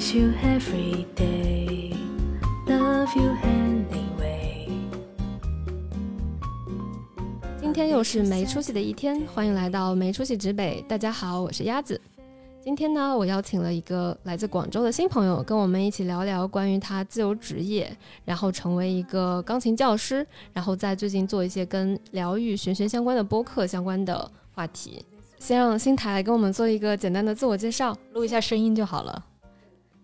Miss you every day, love you anyway. 今天又是没出息的一天，欢迎来到没出息指北。大家好，我是鸭子。今天呢，我邀请了一个来自广州的新朋友，跟我们一起聊聊关于他自由职业，然后成为一个钢琴教师，然后在最近做一些跟疗愈、玄学相关的播客相关的话题。先让新台来跟我们做一个简单的自我介绍。录一下声音就好了。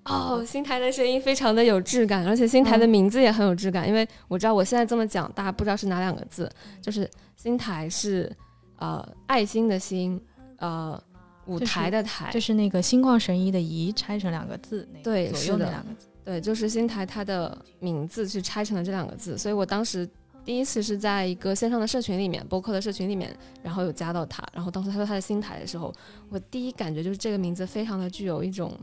哦，新台的声音非常的有质感，而且新台的名字也很有质感，因为我知道我现在这么讲，大家不知道是哪两个字，就是新台是呃爱心的心，呃舞台的台，就是那个心旷神怡的怡拆成两个字，那个对左右的。那两个字。对，就是新台它的名字去拆成了这两个字，所以我当时第一次是在一个线上的社群里面，播客的社群里面，然后有加到他，然后当时他说他的新台的时候，我第一感觉就是这个名字非常的具有一种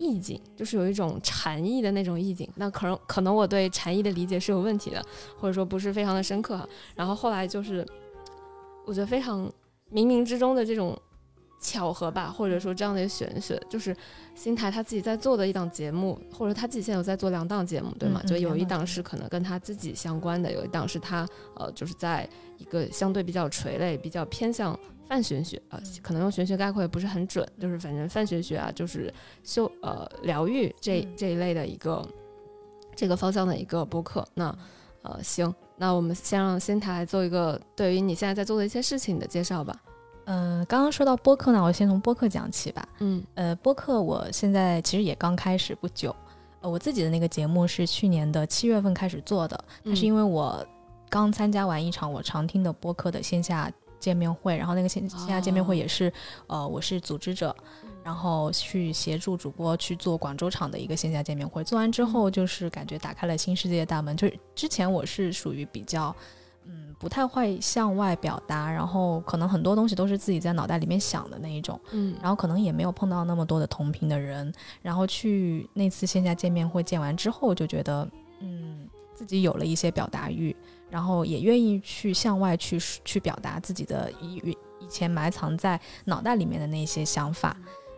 意境，就是有一种禅意的那种意境。那可能可能我对禅意的理解是有问题的，或者说不是非常的深刻哈。然后后来就是我觉得非常冥冥之中的这种巧合吧，或者说这样的一个玄学，就是新台他自己在做的一档节目，或者他自己现在有在做两档节目，对吗？嗯嗯就有一档是可能跟他自己相关的，有一档是他呃就是在一个相对比较垂类、比较偏向泛玄学啊、呃可能用玄学概括也不是很准，就是反正泛玄学啊，就是修呃疗愈这嗯这一类的一个这个方向的一个播客。那呃行，那我们先让仙台做一个对于你现在在做的一些事情的介绍吧。嗯、刚刚说到播客呢，我先从播客讲起吧。嗯呃，播客我现在其实也刚开始不久。呃，我自己的那个节目是去年的七月份开始做的，但是因为为我刚参加完一场我常听的播客的线下见面会，然后那个线线下见面会哦也是，呃，我是组织者，然后去协助主播去做广州场的一个线下见面会。做完之后，就是感觉打开了新世界的大门。就是之前我是属于比较。嗯，不太会向外表达，然后可能很多东西都是自己在脑袋里面想的那一种，嗯然后可能也没有碰到那么多的同频的人，然后去那次线下见面会见完之后，就觉得嗯自己有了一些表达欲，然后也愿意去向外去去表达自己的以以前埋藏在脑袋里面的那些想法。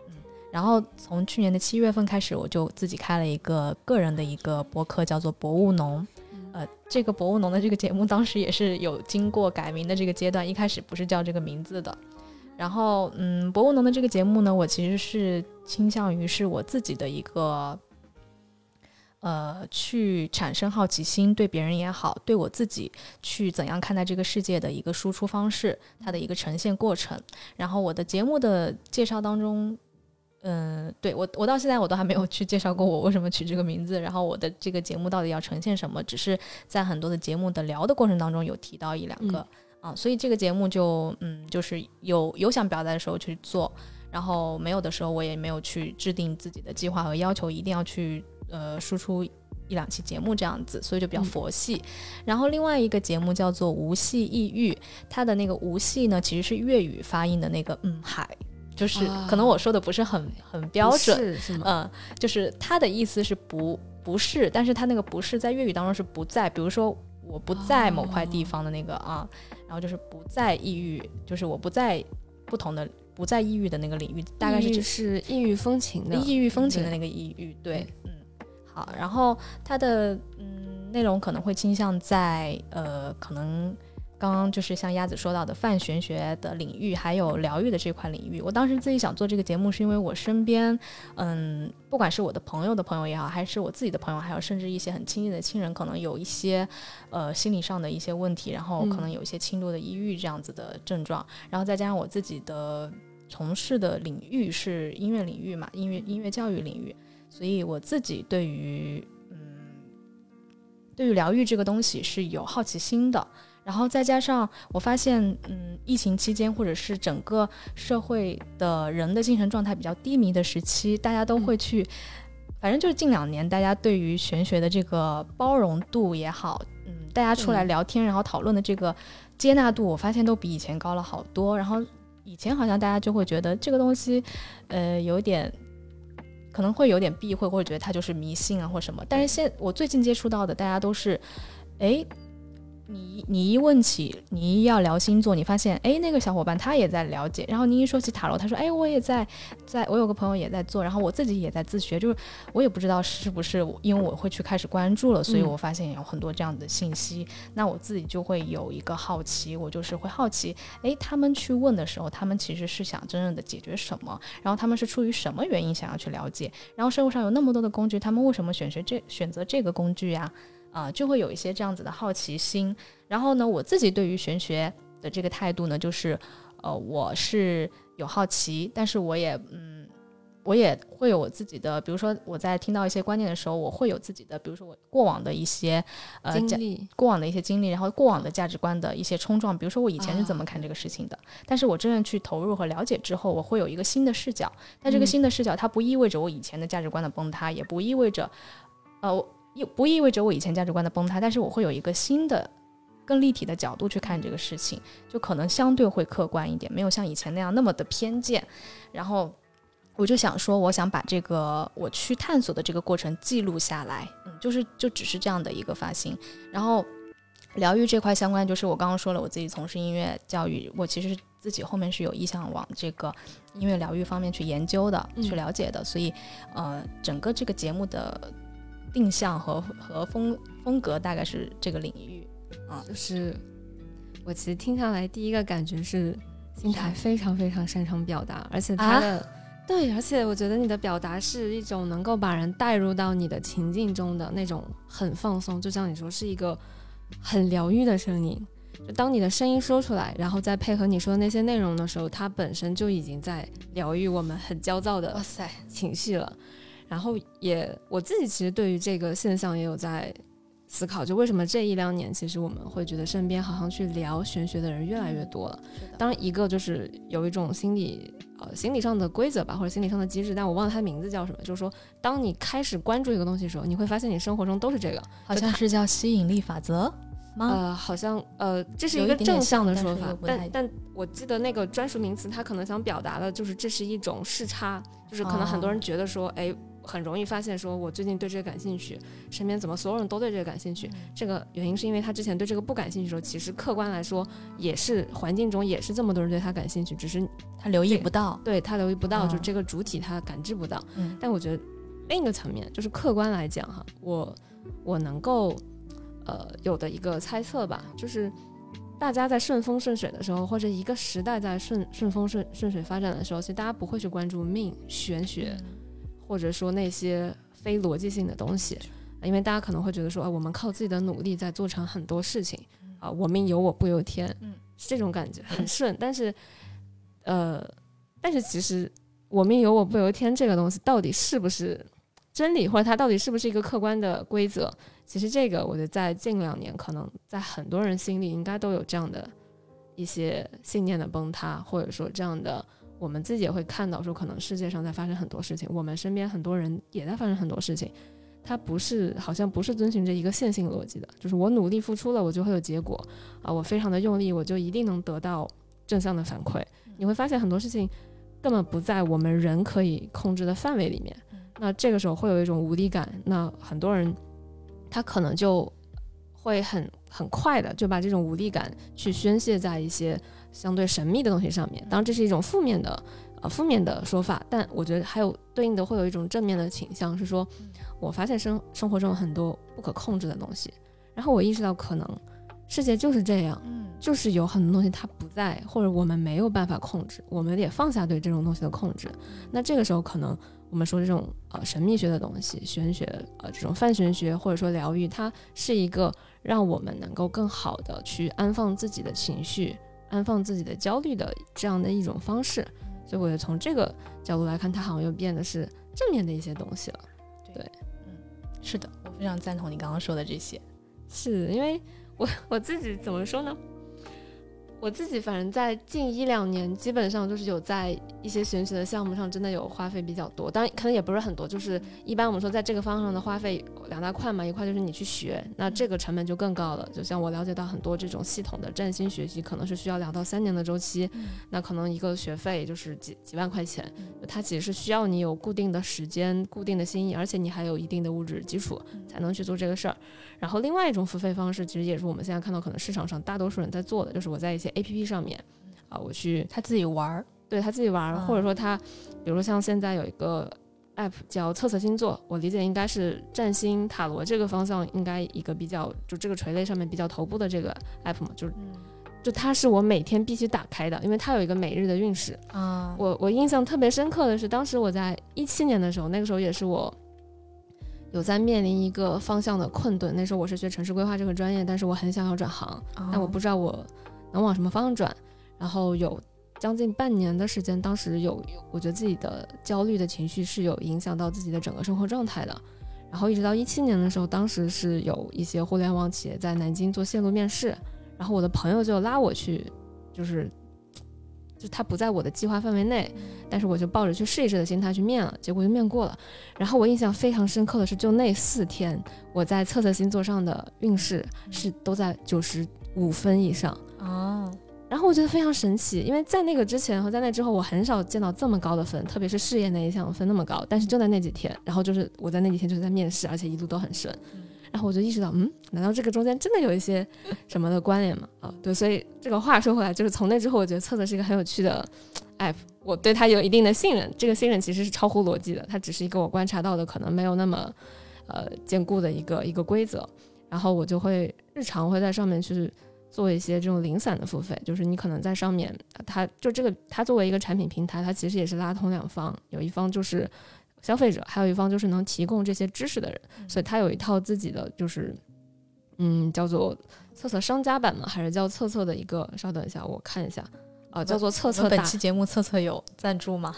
嗯，然后从去年的七月份开始，我就自己开了一个个人的一个博客，叫做博物农。呃，这个博物农的这个节目当时也是有经过改名的这个阶段，一开始不是叫这个名字的。然后，嗯，博物农的这个节目呢，我其实是倾向于是我自己的一个，呃，去产生好奇心，对别人也好，对我自己去怎样看待这个世界的一个输出方式，它的一个呈现过程。然后我的节目的介绍当中，嗯，对我我到现在我都还没有去介绍过我为什么取这个名字，然后我的这个节目到底要呈现什么，只是在很多的节目的聊的过程当中有提到一两个。啊，所以这个节目就嗯，就是有有想表达的时候去做，然后没有的时候我也没有去制定自己的计划和要求，一定要去呃输出一两期节目这样子，所以就比较嗯。佛系。然后另外一个节目叫做无系抑郁，它的那个无系呢其实是粤语发音的那个嗯海，就是啊。可能我说的不是很很标准，是是吗？嗯，就是它的意思是不不是，但是它那个不是在粤语当中是不在，比如说我不在某块地方的那个啊，然后就是不在抑郁，就是我不在不同的不在抑郁的那个领域，大概是就是异域风情的，异域风情的那个抑郁，对，嗯，好，然后它的嗯内容可能会倾向在呃可能。刚刚就是像鸭子说到的泛玄学的领域，还有疗愈的这块领域。我当时自己想做这个节目，是因为我身边，嗯，不管是我的朋友的朋友也好，还是我自己的朋友，还有甚至一些很亲近的亲人，可能有一些呃心理上的一些问题，然后可能有一些轻度的抑郁这样子的症状，然后再加上我自己的从事的领域是音乐领域嘛，音乐音乐教育领域，所以我自己对于嗯对于疗愈这个东西是有好奇心的。然后再加上我发现，嗯，疫情期间或者是整个社会的人的精神状态比较低迷的时期，大家都会去，反正就是近两年，大家对于玄学的这个包容度也好，嗯，大家出来嗯聊天，然后讨论的这个接纳度，我发现都比以前高了好多。然后以前好像大家就会觉得这个东西，呃，有点可能会有点避讳，或者觉得他就是迷信啊或什么。但是现我最近接触到的，大家都是，哎。你你一问起，你一要聊星座，你发现哎，那个小伙伴他也在了解，然后你一说起塔罗，他说哎，我也在，在我有个朋友也在做，然后我自己也在自学，就是我也不知道是不是因为我会去开始关注了，所以我发现有很多这样的信息，那我自己就会有一个好奇，我就是会好奇，哎，他们去问的时候，他们其实是想真正的解决什么，然后他们是出于什么原因想要去了解，然后社会上有那么多的工具，他们为什么选学这选择这个工具呀？啊，就会有一些这样子的好奇心。然后呢，我自己对于玄学的这个态度呢，就是，呃，我是有好奇，但是我也，嗯，我也会有我自己的，比如说我在听到一些观念的时候，我会有自己的，比如说我过往的一些，呃，经历，过往的一些经历，然后过往的价值观的一些冲撞。比如说我以前是怎么看这个事情的，但是我真正去投入和了解之后，我会有一个新的视角。但这个新的视角，它不意味着我以前的价值观的崩塌，也不意味着，呃。又不意味着我以前价值观的崩塌，但是我会有一个新的、更立体的角度去看这个事情，就可能相对会客观一点，没有像以前那样那么的偏见。然后我就想说，我想把这个我去探索的这个过程记录下来，嗯，就是就只是这样的一个发心。然后疗愈这块相关，就是我刚刚说了，我自己从事音乐教育，我其实自己后面是有意向往这个音乐疗愈方面去研究的、去了解的，所以呃，整个这个节目的。定向和和风风格大概是这个领域，啊，就是我其实听下来第一个感觉是，新台非常非常擅长表达，而且他的对，而且我觉得你的表达是一种能够把人带入到你的情境中的那种很放松，就像你说是一个很疗愈的声音，就当你的声音说出来，然后再配合你说的那些内容的时候，它本身就已经在疗愈我们很焦躁的哇塞情绪了。然后也我自己其实对于这个现象也有在思考，就为什么这一两年其实我们会觉得身边好像去聊玄学的人越来越多了。当然，一个就是有一种心理呃心理上的规则吧，或者心理上的机制，但我忘了它的名字叫什么。就是说，当你开始关注一个东西的时候，你会发现你生活中都是这个，好像是叫吸引力法则吗？呃，好像呃这是一个正向的说法，但但我记得那个专属名词，它可能想表达的就是这是一种视差，就是可能很多人觉得说，哎。很容易发现，说我最近对这个感兴趣，身边怎么所有人都对这个感兴趣？这个原因是因为他之前对这个不感兴趣的时候，其实客观来说也是环境中也是这么多人对他感兴趣，只是他留意不到，对他留意不到，就这个主体他感知不到。但我觉得另一个层面就是客观来讲哈，我我能够呃有的一个猜测吧，就是大家在顺风顺水的时候，或者一个时代在顺顺风顺顺水发展的时候，其实大家不会去关注命玄学。或者说那些非逻辑性的东西，因为大家可能会觉得说，啊，我们靠自己的努力在做成很多事情，啊，我命由我不由天，嗯，是这种感觉很 顺。但是，呃，但是其实我命由我不由天这个东西到底是不是真理，或者它到底是不是一个客观的规则？其实这个我觉得在近两年，可能在很多人心里应该都有这样的一些信念的崩塌，或者说这样的。我们自己也会看到，说可能世界上在发生很多事情，我们身边很多人也在发生很多事情，它不是好像不是遵循着一个线性逻辑的，就是我努力付出了，我就会有结果啊，我非常的用力，我就一定能得到正向的反馈。你会发现很多事情根本不在我们人可以控制的范围里面，那这个时候会有一种无力感，那很多人他可能就会很很快的就把这种无力感去宣泄在一些。相对神秘的东西上面，当然这是一种负面的，呃，负面的说法。但我觉得还有对应的会有一种正面的倾向，是说，我发现生生活中很多不可控制的东西，然后我意识到可能世界就是这样，嗯，就是有很多东西它不在，或者我们没有办法控制，我们也放下对这种东西的控制。那这个时候，可能我们说这种呃神秘学的东西、玄学，呃，这种泛玄学或者说疗愈，它是一个让我们能够更好的去安放自己的情绪。安放自己的焦虑的这样的一种方式，所以我觉得从这个角度来看，它好像又变得是正面的一些东西了。对，嗯，是的，我非常赞同你刚刚说的这些。是因为我我自己怎么说呢？我自己反正在近一两年，基本上就是有在一些玄学的项目上真的有花费比较多，当然可能也不是很多，就是一般我们说在这个方向的花费两大块嘛，一块就是你去学，那这个成本就更高了。就像我了解到很多这种系统的占星学习，可能是需要两到三年的周期，那可能一个学费就是几几万块钱，它其实是需要你有固定的时间、固定的心意，而且你还有一定的物质基础才能去做这个事儿。然后另外一种付费方式，其实也是我们现在看到可能市场上大多数人在做的，就是我在一些 A P P 上面啊，我去他自己玩儿，对他自己玩儿，嗯或者说他，比如说像现在有一个 app 叫测测星座，我理解应该是占星塔罗这个方向，应该一个比较就这个垂类上面比较头部的这个 app 嘛，就是就它是我每天必须打开的，因为它有一个每日的运势。啊，我我印象特别深刻的是，当时我在一七年的时候，那个时候也是我有在面临一个方向的困顿。那时候我是学城市规划这个专业，但是我很想要转行，但我不知道我能往什么方向转。然后有将近半年的时间，当时有我觉得自己的焦虑的情绪是有影响到自己的整个生活状态的。然后一直到一七年的时候，当时是有一些互联网企业在南京做线路面试，然后我的朋友就拉我去，就是就他不在我的计划范围内，但是我就抱着去试一试的心态去面了，结果就面过了。然后我印象非常深刻的是，就那四天我在测测星座上的运势是都在九十五分以上。哦，然后我觉得非常神奇，因为在那个之前和在那之后，我很少见到这么高的分，特别是事业那一项分那么高。但是就在那几天，然后就是我在那几天就是在面试，而且一路都很顺。然后我就意识到，嗯，难道这个中间真的有一些什么的关联吗？啊，对，所以这个话说回来，就是从那之后，我觉得测测是一个很有趣的 app，我对它有一定的信任。这个信任其实是超乎逻辑的，它只是一个我观察到的可能没有那么呃坚固的一个一个规则。然后我就会日常会在上面去做一些这种零散的付费，就是你可能在上面，它就这个它作为一个产品平台，它其实也是拉通两方，有一方就是消费者，还有一方就是能提供这些知识的人，所以它有一套自己的就是嗯叫做测测商家版嘛，还是叫测测的一个，稍等一下我看一下。啊，叫做测测打期节目测测有赞助吗？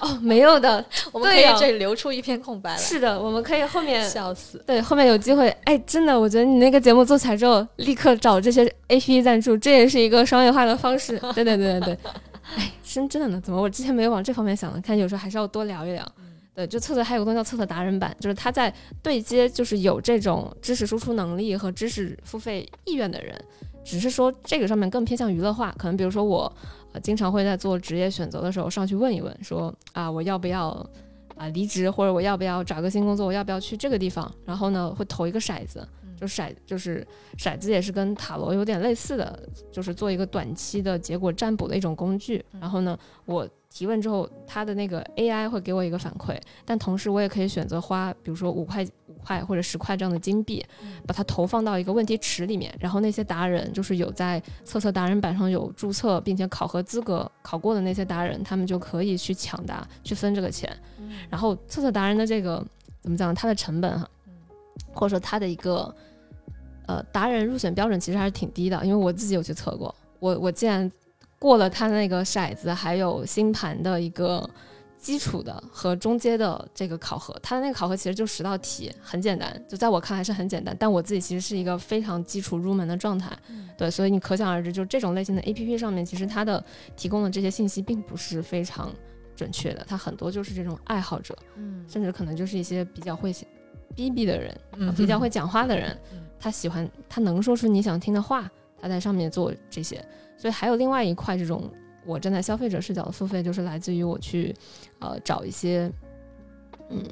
哦，没有的，我们可以这里留出一片空白来。是的，我们可以后面 笑死！对，后面有机会，哎，真的，我觉得你那个节目做起来之后，立刻找这些 A P P 赞助，这也是一个商业化的方式。对对对对对，哎，真真的呢？怎么我之前没有往这方面想呢？看有时候还是要多聊一聊。对，就测测还有个东西叫测测达人版，就是他在对接，就是有这种知识输出能力和知识付费意愿的人，只是说这个上面更偏向娱乐化。可能比如说我，呃，经常会在做职业选择的时候上去问一问，说啊，我要不要啊离职，或者我要不要找个新工作，我要不要去这个地方？然后呢，会投一个骰子，就骰就是骰子也是跟塔罗有点类似的，就是做一个短期的结果占卜的一种工具。然后呢，我提问之后，它的那个 AI 会给我一个反馈，但同时我也可以选择花，比如说五块、五块或者十块这样的金币，把它投放到一个问题池里面。然后那些达人，就是有在测测达人版上有注册并且考核资格考过的那些达人，他们就可以去抢答，去分这个钱。然后测测达人的这个怎么讲？它的成本哈，或者说它的一个呃达人入选标准其实还是挺低的，因为我自己有去测过，我我既然过了他那个骰子，还有星盘的一个基础的和中阶的这个考核，它的那个考核其实就十道题，很简单，就在我看来是很简单，但我自己其实是一个非常基础入门的状态，对，所以你可想而知，就这种类型的 A P P 上面，其实它的提供的这些信息并不是非常准确的，它很多就是这种爱好者，嗯甚至可能就是一些比较会写逼逼的人，嗯比较会讲话的人嗯，他喜欢他能说出你想听的话，他在上面做这些。所以还有另外一块这种我站在消费者视角的付费，就是来自于我去呃找一些嗯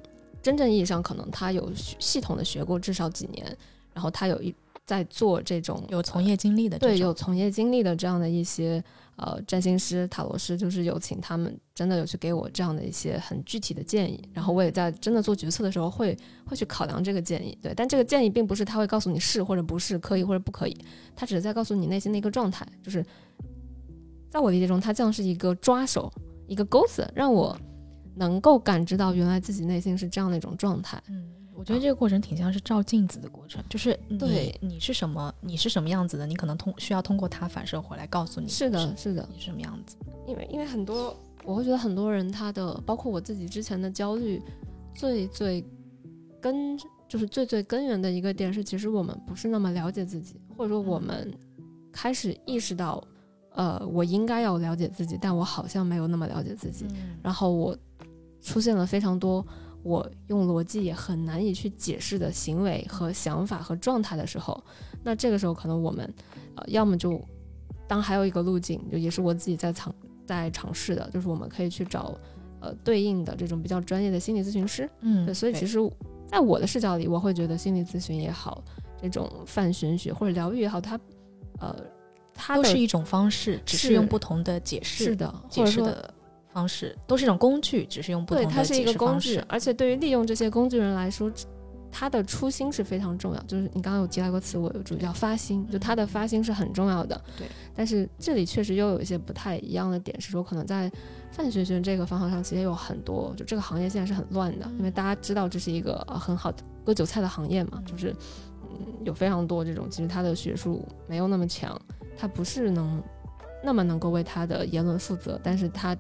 真正意义上可能他有系系统的学过至少几年，然后他有一在做这种有从业经历的，对有从业经历的这样的一些呃占星师、塔罗师，就是有请他们真的有去给我这样的一些很具体的建议，然后我也在真的做决策的时候会会去考量这个建议，对，但这个建议并不是他会告诉你是或者不是，可以或者不可以，他只是在告诉你内心的一个状态，就是在我理解中，它像是一个抓手，一个钩子，让我能够感知到原来自己内心是这样的一种状态。嗯，我觉得这个过程挺像是照镜子的过程，就是你对你是什么，你是什么样子的，你可能通需要通过它反射回来告诉你是的，是的，你是什么样子。因为因为很多，我会觉得很多人他的，包括我自己之前的焦虑，最最根就是最最根源的一个点是，其实我们不是那么了解自己，或者说我们开始意识到，呃，我应该要了解自己，但我好像没有那么了解自己，嗯然后我出现了非常多我用逻辑也很难以去解释的行为和想法和状态的时候，那这个时候可能我们呃要么就当还有一个路径，就也是我自己在尝在尝试的，就是我们可以去找呃对应的这种比较专业的心理咨询师。嗯对，所以其实在我的视角里，我会觉得心理咨询也好，这种泛玄学或者疗愈也好，它呃它都是一种方式，只是是用不同的解释是的，解释的方式，都是一种工具，只是用不，同的解它是一个工释方式，。具而且对于利用这些工具人来说，他的初心是非常重要。就是你刚刚有提到一个词，我有注意叫发心，就他的发心是很重要的。对，但是这里确实又有一些不太一样的点，是说可能在范学学这个方向上，其实有很多，就这个行业现在是很乱的，因为大家知道这是一个呃很好的割韭菜的行业嘛，就是嗯有非常多这种，其实他的学术没有那么强，他不是能那么能够为他的言论负责，但是他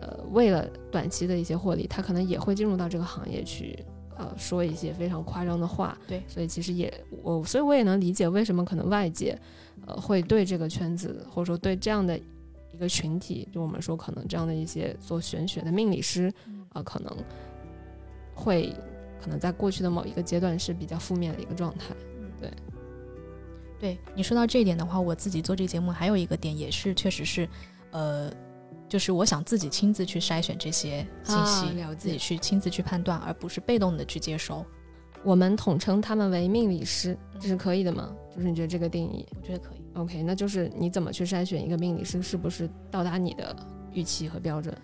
呃为了短期的一些获利，他可能也会进入到这个行业去。呃，说一些非常夸张的话，对所以其实也我，所以我也能理解为什么可能外界，呃，会对这个圈子或者说对这样的一个群体，就我们说可能这样的一些做玄学的命理师，啊、可能会可能在过去的某一个阶段是比较负面的一个状态。对你说到这一点的话，我自己做这个节目还有一个点也是，确实是，呃，就是我想自己亲自去筛选这些信息，自己去亲自去判断，而不是被动的去接收。我们统称他们为命理师，这是可以的吗？就是你觉得这个定义我觉得可以。OK？那就是你怎么去筛选一个命理师是不是到达你的预期和标准？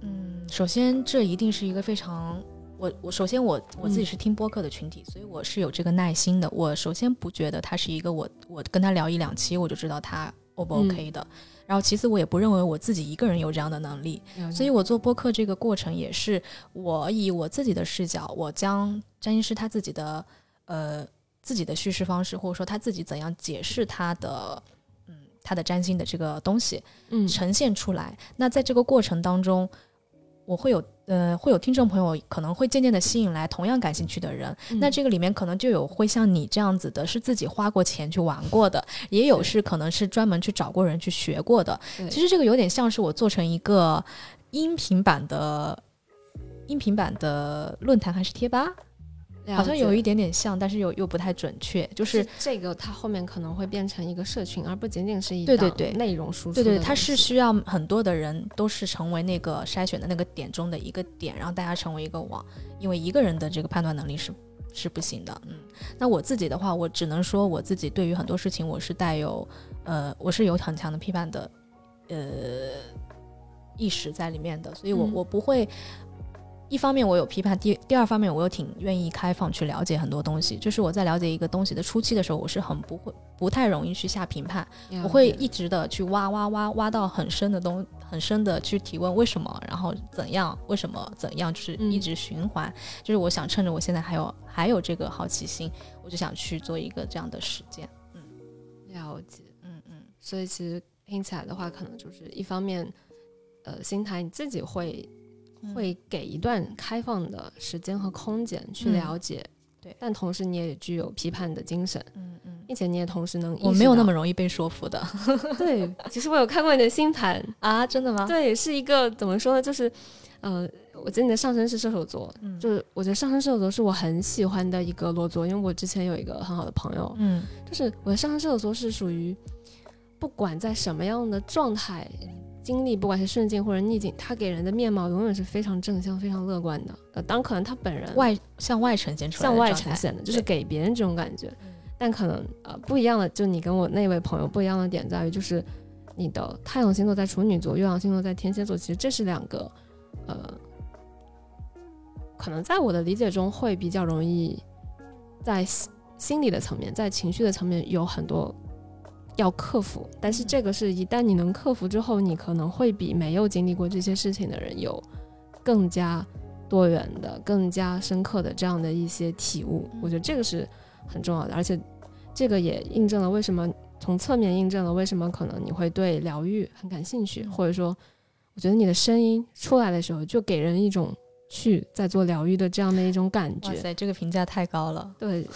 嗯，首先这一定是一个非常，我我首先我我自己嗯。是听播客的群体，所以我是有这个耐心的。我首先不觉得他是一个我我跟他聊一两期我就知道他 O 不嗯 OK 的，然后其次我也不认为我自己一个人有这样的能力，所以我做播客这个过程也是我以我自己的视角，我将占星师他自己的呃自己的叙事方式，或者说他自己怎样解释他的嗯他的占星的这个东西嗯。呈现出来。那在这个过程当中，我会有呃会有听众朋友可能会渐渐的吸引来同样感兴趣的人，嗯。那这个里面可能就有会像你这样子的，是自己花过钱去玩过的，也有是可能是专门去找过人去学过的。其实这个有点像是我做成一个音频版的音频版的论坛还是贴吧，了好像有一点点像，但是又又不太准确。就是是这个，它后面可能会变成一个社群，而不仅仅是一档对对对内容输出对对，它是需要很多的人都是成为那个筛选的那个点中的一个点，让大家成为一个网，因为一个人的这个判断能力是是不行的。嗯，那我自己的话，我只能说我自己对于很多事情我是带有呃，我是有很强的批判的呃意识在里面的，所以我、嗯我不会。一方面我有批判，第第二方面我又挺愿意开放去了解很多东西。就是我在了解一个东西的初期的时候，我是很不会不太容易去下评判，我会一直的去挖挖挖挖到很深的东，很深的去提问为什么，然后怎样，为什么怎样，就是嗯一直循环。就是我想趁着我现在还有还有这个好奇心，我就想去做一个这样的实践。嗯了解。嗯嗯，所以其实听起来的话，可能就是一方面，呃，心态你自己会嗯会给一段开放的时间和空间去嗯了解，对但同时你也具有批判的精神，嗯嗯，并且你也同时能意我没有那么容易被说服的 对。其实我有看过你的星盘，啊，真的吗？对，是一个怎么说呢？就是，呃，我记得你的上升是射手座，嗯就是我觉得上升射手座是我很喜欢的一个落座，因为我之前有一个很好的朋友，嗯就是我的上升射手座是属于不管在什么样的状态经历，不管是顺境或者逆境，他给人的面貌永远是非常正向、非常乐观的。呃，当然可能他本人外向外呈现出来向外呈现的，就是给别人这种感觉嗯。但可能呃不一样的，就你跟我那位朋友不一样的点在于，就是你的太阳星座在处女座，月亮星座在天蝎座，其实这是两个呃，可能在我的理解中会比较容易在心心理的层面，在情绪的层面有很多要克服。但是嗯这个是一旦你能克服之后，你可能会比没有经历过这些事情的人有更加多元的、更加深刻的这样的一些体悟。我觉得这个是很重要的，而且这个也印证了为什么从侧面印证了为什么可能你会对疗愈很感兴趣，嗯或者说，我觉得你的声音出来的时候就给人一种去在做疗愈的这样的一种感觉。哇塞，这个评价太高了，对，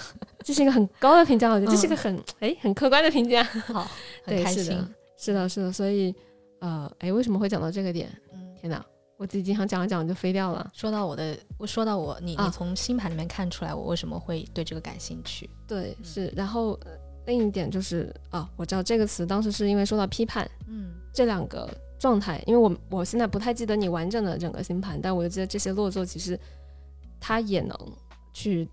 这是一个很高的评价，我觉得这是一个嗯很哎、很客观的评价。好，很，开心是的。，是的，是的，所以呃，哎，为什么会讲到这个点？嗯，天哪，我自己经常讲着讲着就飞掉了。说到我的，我说到我，你啊你从星盘里面看出来我为什么会对这个感兴趣？对，是。然后、呃另一点就是啊，我知道这个词当时是因为说到批判嗯这两个状态，因为我我现在不太记得你完整的整个星盘，但我就记得这些落座其实它也能去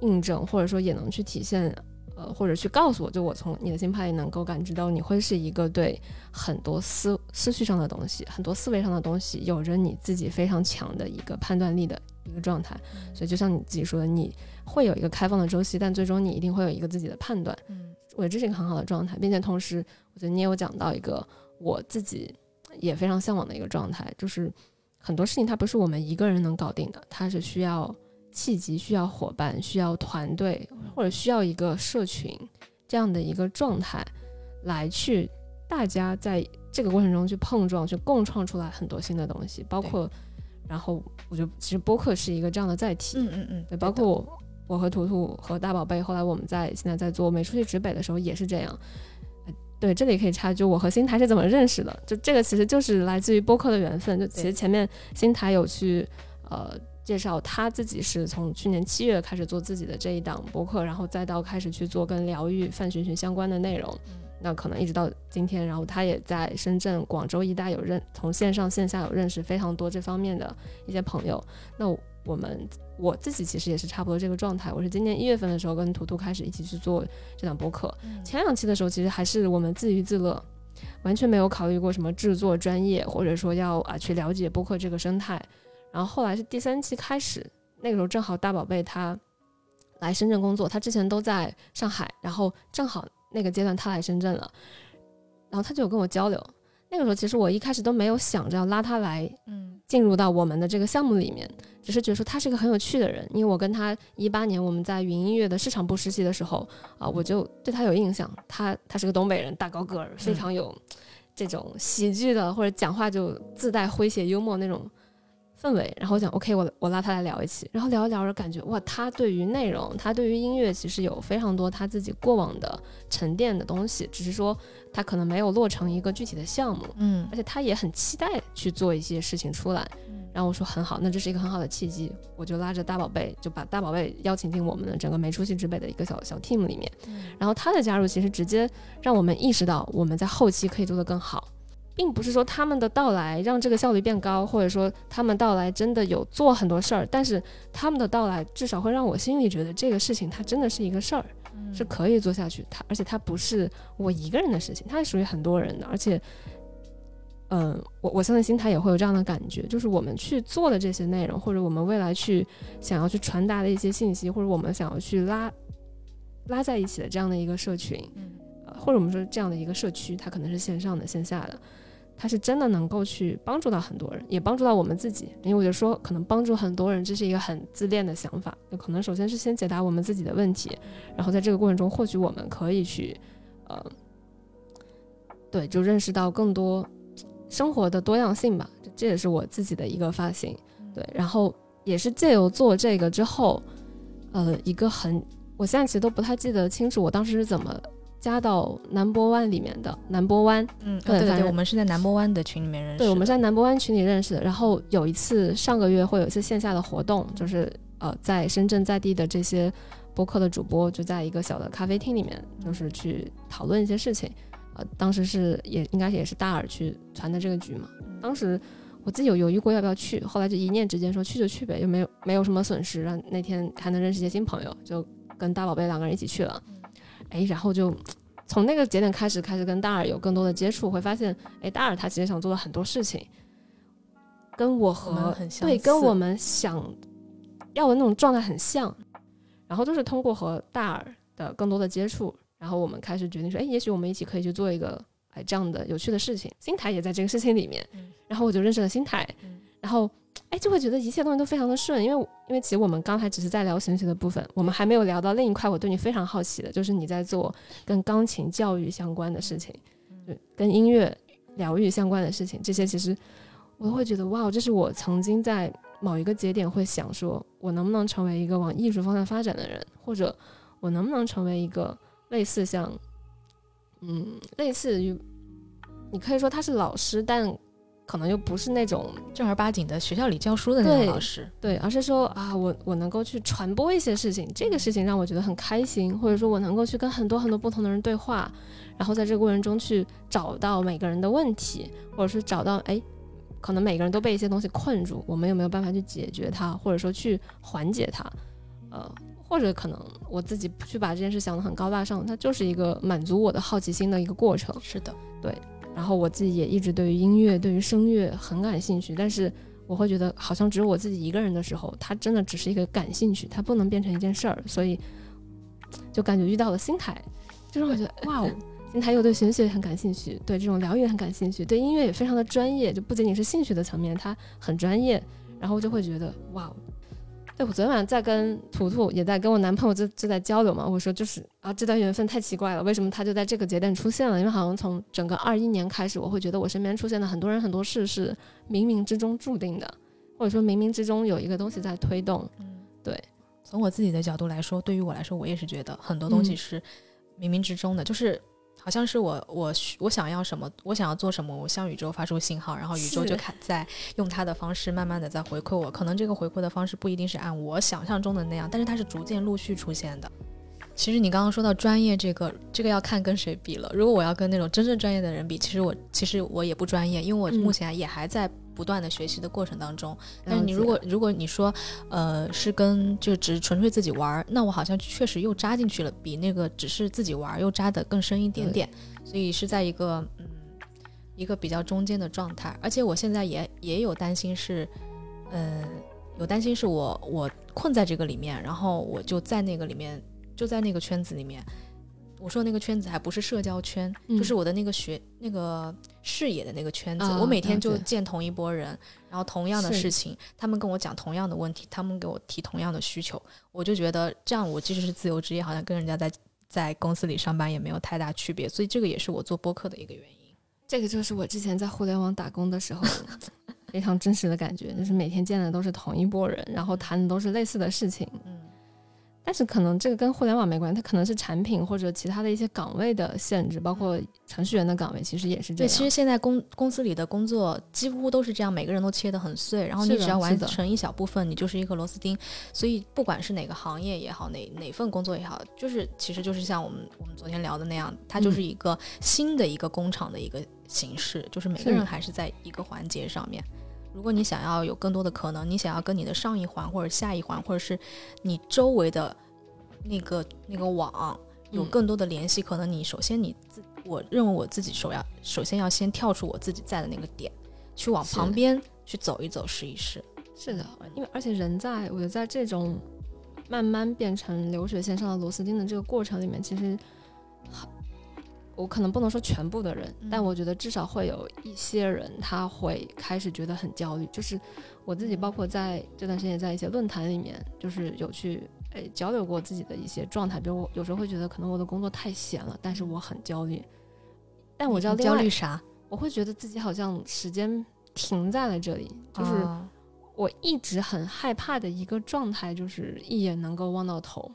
印证，或者说也能去体现。呃，或者去告诉我，就我从你的星盘也能够感知到，你会是一个对很多思思绪上的东西、很多思维上的东西，有着你自己非常强的一个判断力的一个状态。所以，就像你自己说的，你会有一个开放的周期，但最终你一定会有一个自己的判断。嗯我觉得这是一个很好的状态，并且同时，我觉得你也有讲到一个我自己也非常向往的一个状态，就是很多事情它不是我们一个人能搞定的，它是需要契机、需要伙伴、需要团队或者需要一个社群这样的一个状态来去大家在这个过程中去碰撞、去共创出来很多新的东西，包括，然后我觉得其实播客是一个这样的载体，嗯嗯嗯，对，包括我我和图图和大宝贝，后来我们在现在在做美术系指北的时候也是这样。呃对，这里可以插一句，我和新台是怎么认识的？就这个其实就是来自于播客的缘分。就其实前面新台有去呃介绍他自己是从去年七月开始做自己的这一档播客，然后再到开始去做跟疗愈、范寻寻相关的内容。那可能一直到今天，然后他也在深圳、广州一带有认从线上线下有认识非常多这方面的一些朋友。那我我们我自己其实也是差不多这个状态。我是今年一月份的时候跟图图开始一起去做这档播客，前两期的时候其实还是我们自娱自乐，完全没有考虑过什么制作专业，或者说要啊去了解播客这个生态。然后后来是第三期开始，那个时候正好大宝贝他来深圳工作，他之前都在上海，然后正好那个阶段他来深圳了，然后他就有跟我交流。那个时候其实我一开始都没有想着要拉他来嗯进入到我们的这个项目里面，只是觉得说他是一个很有趣的人，因为我跟他一八年我们在云音乐的市场部实习的时候啊、我就对他有印象，他他是个东北人，大高个儿，非常有这种喜剧的或者讲话就自带诙谐幽默那种氛围。然后我讲 OK，我我拉他来聊一期，然后聊着聊着感觉哇，他对于内容，他对于音乐其实有非常多他自己过往的沉淀的东西，只是说他可能没有落成一个具体的项目。嗯而且他也很期待去做一些事情出来。嗯然后我说很好，那这是一个很好的契机，我就拉着大宝贝，就把大宝贝邀请进我们的整个没出息之辈的一个小小 team 里面。然后他的加入其实直接让我们意识到我们在后期可以做得更好，并不是说他们的到来让这个效率变高，或者说他们到来真的有做很多事儿，但是他们的到来至少会让我心里觉得这个事情它真的是一个事儿，是可以做下去。它而且它不是我一个人的事情，它是属于很多人的，而且。嗯，我我相信心态也会有这样的感觉，就是我们去做的这些内容，或者我们未来去想要去传达的一些信息，或者我们想要去拉拉在一起的这样的一个社群，或者我们说这样的一个社区，它可能是线上的、线下的，它是真的能够去帮助到很多人，也帮助到我们自己。因为我就说，可能帮助很多人，这是一个很自恋的想法。就可能首先是先解答我们自己的问题，然后在这个过程中，或许我们可以去，呃，对，就认识到更多生活的多样性吧。这这也是我自己的一个发型。对，然后也是借由做这个之后，呃，一个很，我现在其实都不太记得清楚，我当时是怎么加到南波湾里面的。南波湾，嗯，对对对，我们是在南波湾的群里面认识的。对，我们在南波湾群里认识的。然后有一次上个月会有一次线下的活动，就是呃，在深圳在地的这些播客的主播就在一个小的咖啡厅里面，就是去讨论一些事情。呃，当时是也应该也是大耳去传的这个局嘛。当时我自己有犹豫过要不要去，后来就一念之间说去就去呗，又没有没有什么损失，然后那天还能认识一些新朋友，就跟大宝贝两个人一起去了。哎，然后就从那个节点开始，开始跟大耳有更多的接触，会发现，哎，大耳他其实想做的很多事情，跟我和对跟我们想要的那种状态很像。然后就是通过和大耳的更多的接触，然后我们开始决定说，哎，也许我们一起可以去做一个哎这样的有趣的事情。新台也在这个事情里面，嗯然后我就认识了新台，嗯然后哎就会觉得一切东西都非常的顺，因为因为其实我们刚才只是在聊玄学的部分，我们还没有聊到另一块我对你非常好奇的，就是你在做跟钢琴教育相关的事情，就跟音乐疗愈相关的事情，这些其实我都会觉得哇，这是我曾经在某一个节点会想说，我能不能成为一个往艺术方向发展的人，或者我能不能成为一个类似像，嗯，类似于你可以说他是老师，但可能又不是那种正儿八经的学校里教书的那种对老师，对，而是说啊，我我能够去传播一些事情，这个事情让我觉得很开心，或者说我能够去跟很多很多不同的人对话，然后在这个过程中去找到每个人的问题，或者是找到哎，可能每个人都被一些东西困住，我们有没有办法去解决它，或者说去缓解它，呃，或者可能我自己不去把这件事想得很高大上，它就是一个满足我的好奇心的一个过程。是的，然后我自己也一直对于音乐、对于声乐很感兴趣，但是我会觉得好像只有我自己一个人的时候，它真的只是一个感兴趣，它不能变成一件事儿，所以就感觉遇到了新台，就是我觉得 哇哦，新台又对玄学很感兴趣，对这种疗愈很感兴趣，对音乐也非常的专业，就不仅仅是兴趣的层面，它很专业，然后就会觉得哇我昨天晚上在跟图图，也在跟我男朋友就就在交流嘛。我说就是啊，这段缘分太奇怪了，为什么他就在这个节点出现了？因为好像从整个二一年开始，我会觉得我身边出现的很多人很多事是冥冥之中注定的，或者说冥冥之中有一个东西在推动。对从我自己的角度来说，对于我来说，我也是觉得很多东西嗯是冥冥之中的，就是好像是我我我想要什么，我想要做什么，我向宇宙发出信号，然后宇宙就看在用它的方式慢慢的在回馈我。可能这个回馈的方式不一定是按我想象中的那样，但是它是逐渐陆续出现的。其实你刚刚说到专业这个，这个要看跟谁比了。如果我要跟那种真正专业的人比，其实我其实我也不专业，因为我嗯目前也还在不断的学习的过程当中。但是你如果如果你说，呃，是跟就只是纯粹自己玩儿，那我好像确实又扎进去了，比那个只是自己玩儿又扎得更深一点点，所以是在一个嗯一个比较中间的状态。而且我现在也也有担心是，呃，有担心是我我困在这个里面，然后我就在那个里面就在那个圈子里面。我说的那个圈子还不是社交圈，嗯就是我的那个学那个视野的那个圈子。啊我每天就见同一波人，然后同样的事情，他们跟我讲同样的问题，他们给我提同样的需求，我就觉得这样我即使是自由职业，好像跟人家在在公司里上班也没有太大区别。所以这个也是我做播客的一个原因。这个就是我之前在互联网打工的时候 非常真实的感觉，就是每天见的都是同一波人，然后谈的都是类似的事情。嗯但是可能这个跟互联网没关系，它可能是产品或者其他的一些岗位的限制，包括程序员的岗位，其实也是这样对，其实现在公公司里的工作几乎都是这样，每个人都切得很碎，然后你只要完成一小部分，你就是一个螺丝钉。所以不管是哪个行业也好，哪哪份工作也好，就是其实就是像我们我们昨天聊的那样，它嗯就是一个新的一个工厂的一个形式，就是每个人还是在一个环节上面。如果你想要有更多的可能，你想要跟你的上一环或者下一环，或者是你周围的那个那个网有嗯更多的联系，可能你首先你自，我认为我自己首要首先要先跳出我自己在的那个点，去往旁边去走一走，试一试。是的，因为而且人在我觉得在这种慢慢变成流水线上的螺丝钉的这个过程里面，其实很我可能不能说全部的人，但嗯我觉得至少会有一些人他会开始觉得很焦虑。就是我自己，包括在这段时间也在一些论坛里面，就是有去诶交流过自己的一些状态，比如我有时候会觉得可能我的工作太闲了，但是我很焦虑。但我知道焦虑啥？我会觉得自己好像时间停在了这里，就是。啊我一直很害怕的一个状态，就是一眼能够望到头。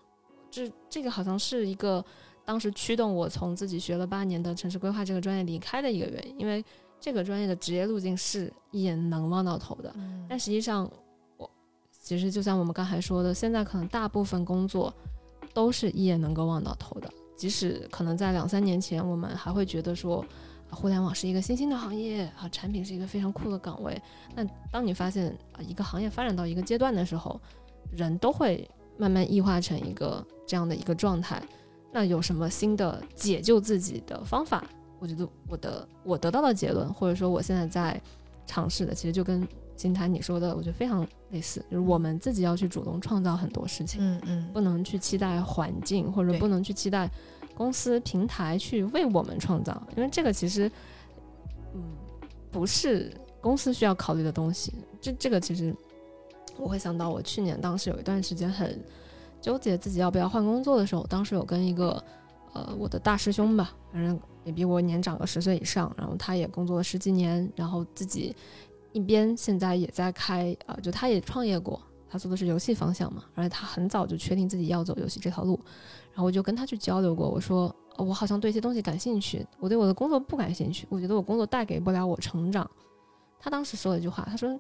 这这个好像是一个当时驱动我从自己学了八年的城市规划这个专业离开的一个原因，因为这个专业的职业路径是一眼能望到头的。嗯但实际上，我其实就像我们刚才说的，现在可能大部分工作都是一眼能够望到头的。即使可能在两三年前，我们还会觉得说，啊互联网是一个新兴的行业啊，产品是一个非常酷的岗位。那当你发现啊一个行业发展到一个阶段的时候，人都会慢慢异化成一个这样的一个状态。那有什么新的解救自己的方法？我觉得我的我得到的结论，或者说我现在在尝试的，其实就跟金坛你说的，我觉得非常类似，就是我们自己要去主动创造很多事情，嗯嗯，不能去期待环境，或者不能去期待公司平台去为我们创造，因为这个其实，嗯，不是公司需要考虑的东西。这这个其实我会想到，我去年当时有一段时间很纠结自己要不要换工作的时候，当时有跟一个呃我的大师兄吧，反正也比我年长个十岁以上，然后他也工作了十几年，然后自己一边现在也在开呃，就他也创业过，他做的是游戏方向嘛，而且他很早就确定自己要走游戏这条路，然后我就跟他去交流过，我说、我好像对一些东西感兴趣，我对我的工作不感兴趣，我觉得我工作带给不了我成长。他当时说了一句话，他说：“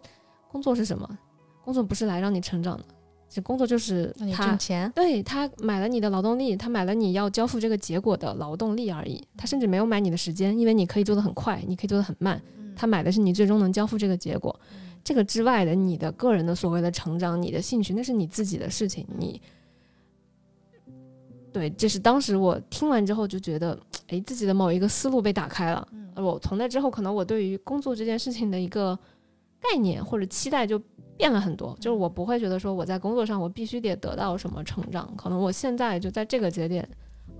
工作是什么？工作不是来让你成长的，其实工作就是他挣钱。对他买了你的劳动力，他买了你要交付这个结果的劳动力而已。他甚至没有买你的时间，因为你可以做得很快，你可以做得很慢。他买的是你最终能交付这个结果。这个之外的，你的个人的所谓的成长，你的兴趣，那是你自己的事情。你对，这是当时我听完之后就觉得，哎，自己的某一个思路被打开了。而我从那之后，可能我对于工作这件事情的一个概念或者期待就变了很多。就是我不会觉得说我在工作上我必须得得到什么成长，可能我现在就在这个节点，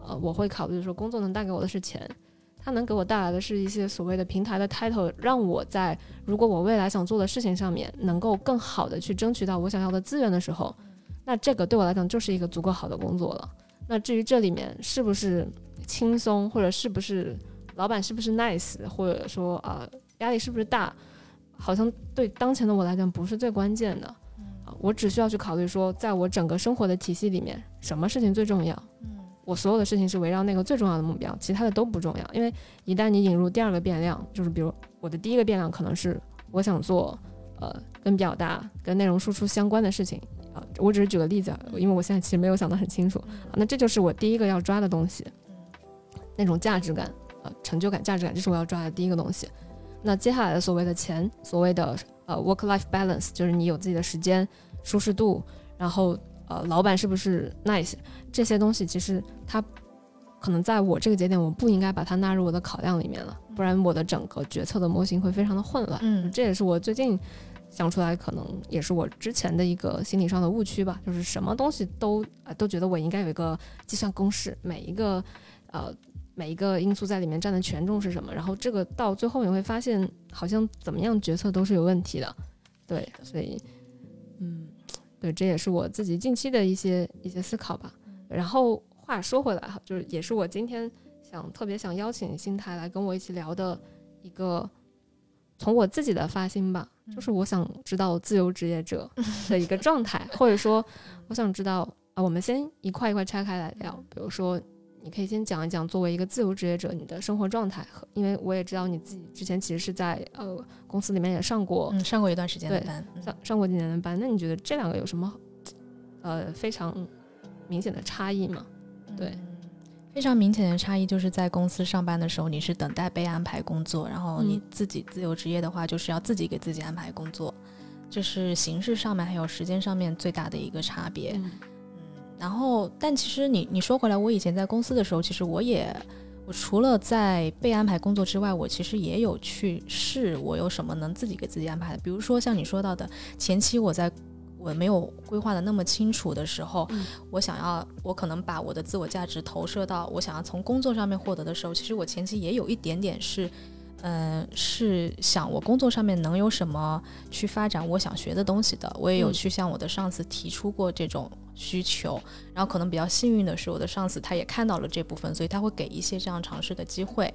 呃，我会考虑说工作能带给我的是钱，它能给我带来的是一些所谓的平台的 title，让我在如果我未来想做的事情上面能够更好的去争取到我想要的资源的时候，那这个对我来讲就是一个足够好的工作了。那至于这里面是不是轻松，或者是不是老板是不是 nice，或者说啊压力是不是大，好像对当前的我来讲不是最关键的。啊，我只需要去考虑说，在我整个生活的体系里面，什么事情最重要？我所有的事情是围绕那个最重要的目标，其他的都不重要。因为一旦你引入第二个变量，就是比如我的第一个变量可能是我想做呃跟表达、跟内容输出相关的事情。啊，我只是举个例子啊，因为我现在其实没有想得很清楚。啊，那这就是我第一个要抓的东西，那种价值感，呃，成就感、价值感，这是我要抓的第一个东西。那接下来的所谓的钱，所谓的呃 work-life balance，就是你有自己的时间、舒适度，然后呃老板是不是 nice，这些东西其实它可能在我这个节点，我不应该把它纳入我的考量里面了，不然我的整个决策的模型会非常的混乱。嗯这也是我最近想出来，可能也是我之前的一个心理上的误区吧，就是什么东西都啊、都觉得我应该有一个计算公式，每一个呃每一个因素在里面占的权重是什么，然后这个到最后你会发现，好像怎么样决策都是有问题的，对，所以嗯，对，这也是我自己近期的一些一些思考吧。然后话说回来哈，就是也是我今天想特别想邀请新台来跟我一起聊的一个，从我自己的发心吧，就是我想知道自由职业者的一个状态，或者说我想知道啊，我们先一块一块拆开来聊，比如说。你可以先讲一讲作为一个自由职业者你的生活状态和，因为我也知道你自己之前其实是在呃公司里面也上过嗯，上过一段时间的班，嗯上上过几年的班，那你觉得这两个有什么呃非常明显的差异吗？对嗯非常明显的差异就是在公司上班的时候，你是等待被安排工作，然后你嗯自己自由职业的话，就是要自己给自己安排工作，这是形式上面还有时间上面最大的一个差别。嗯然后，但其实你你说回来，我以前在公司的时候，其实我也，我除了在被安排工作之外，我其实也有去试我有什么能自己给自己安排的。比如说像你说到的，前期我在我没有规划的那么清楚的时候，嗯我想要我可能把我的自我价值投射到我想要从工作上面获得的时候，其实我前期也有一点点是。嗯，是想我工作上面能有什么去发展我想学的东西的，我也有嗯。去向我的上司提出过这种需求，然后可能比较幸运的是，我的上司他也看到了这部分，所以他会给一些这样尝试的机会。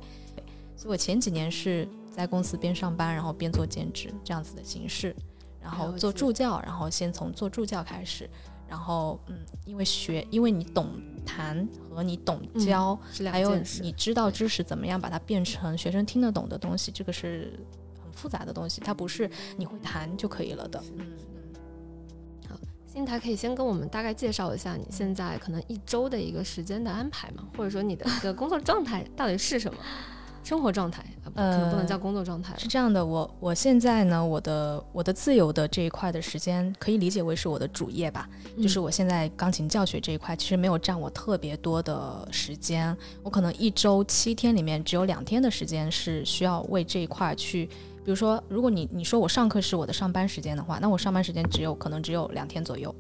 所以我前几年是在公司边上班，然后边做兼职这样子的形式，然后做助教，然后先从做助教开始，然后嗯，因为学，因为你懂谈和你懂嗯教，还有。你知道知识怎么样把它变成学生听得懂的东西，这个是很复杂的东西，它不是你会弹就可以了的。嗯新台可以先跟我们大概介绍一下你现在可能一周的一个时间的安排吗？或者说你的一个工作状态到底是什么？生活状态啊，不可能不能呃叫工作状态是。这样的，我我现在呢，我的我的自由的这一块的时间，可以理解为是我的主业吧。就是嗯我现在钢琴教学这一块，其实没有占我特别多的时间。我可能一周七天里面只有两天的时间是需要为这一块去，比如说，如果你你说我上课是我的上班时间的话，那我上班时间只有可能只有两天左右。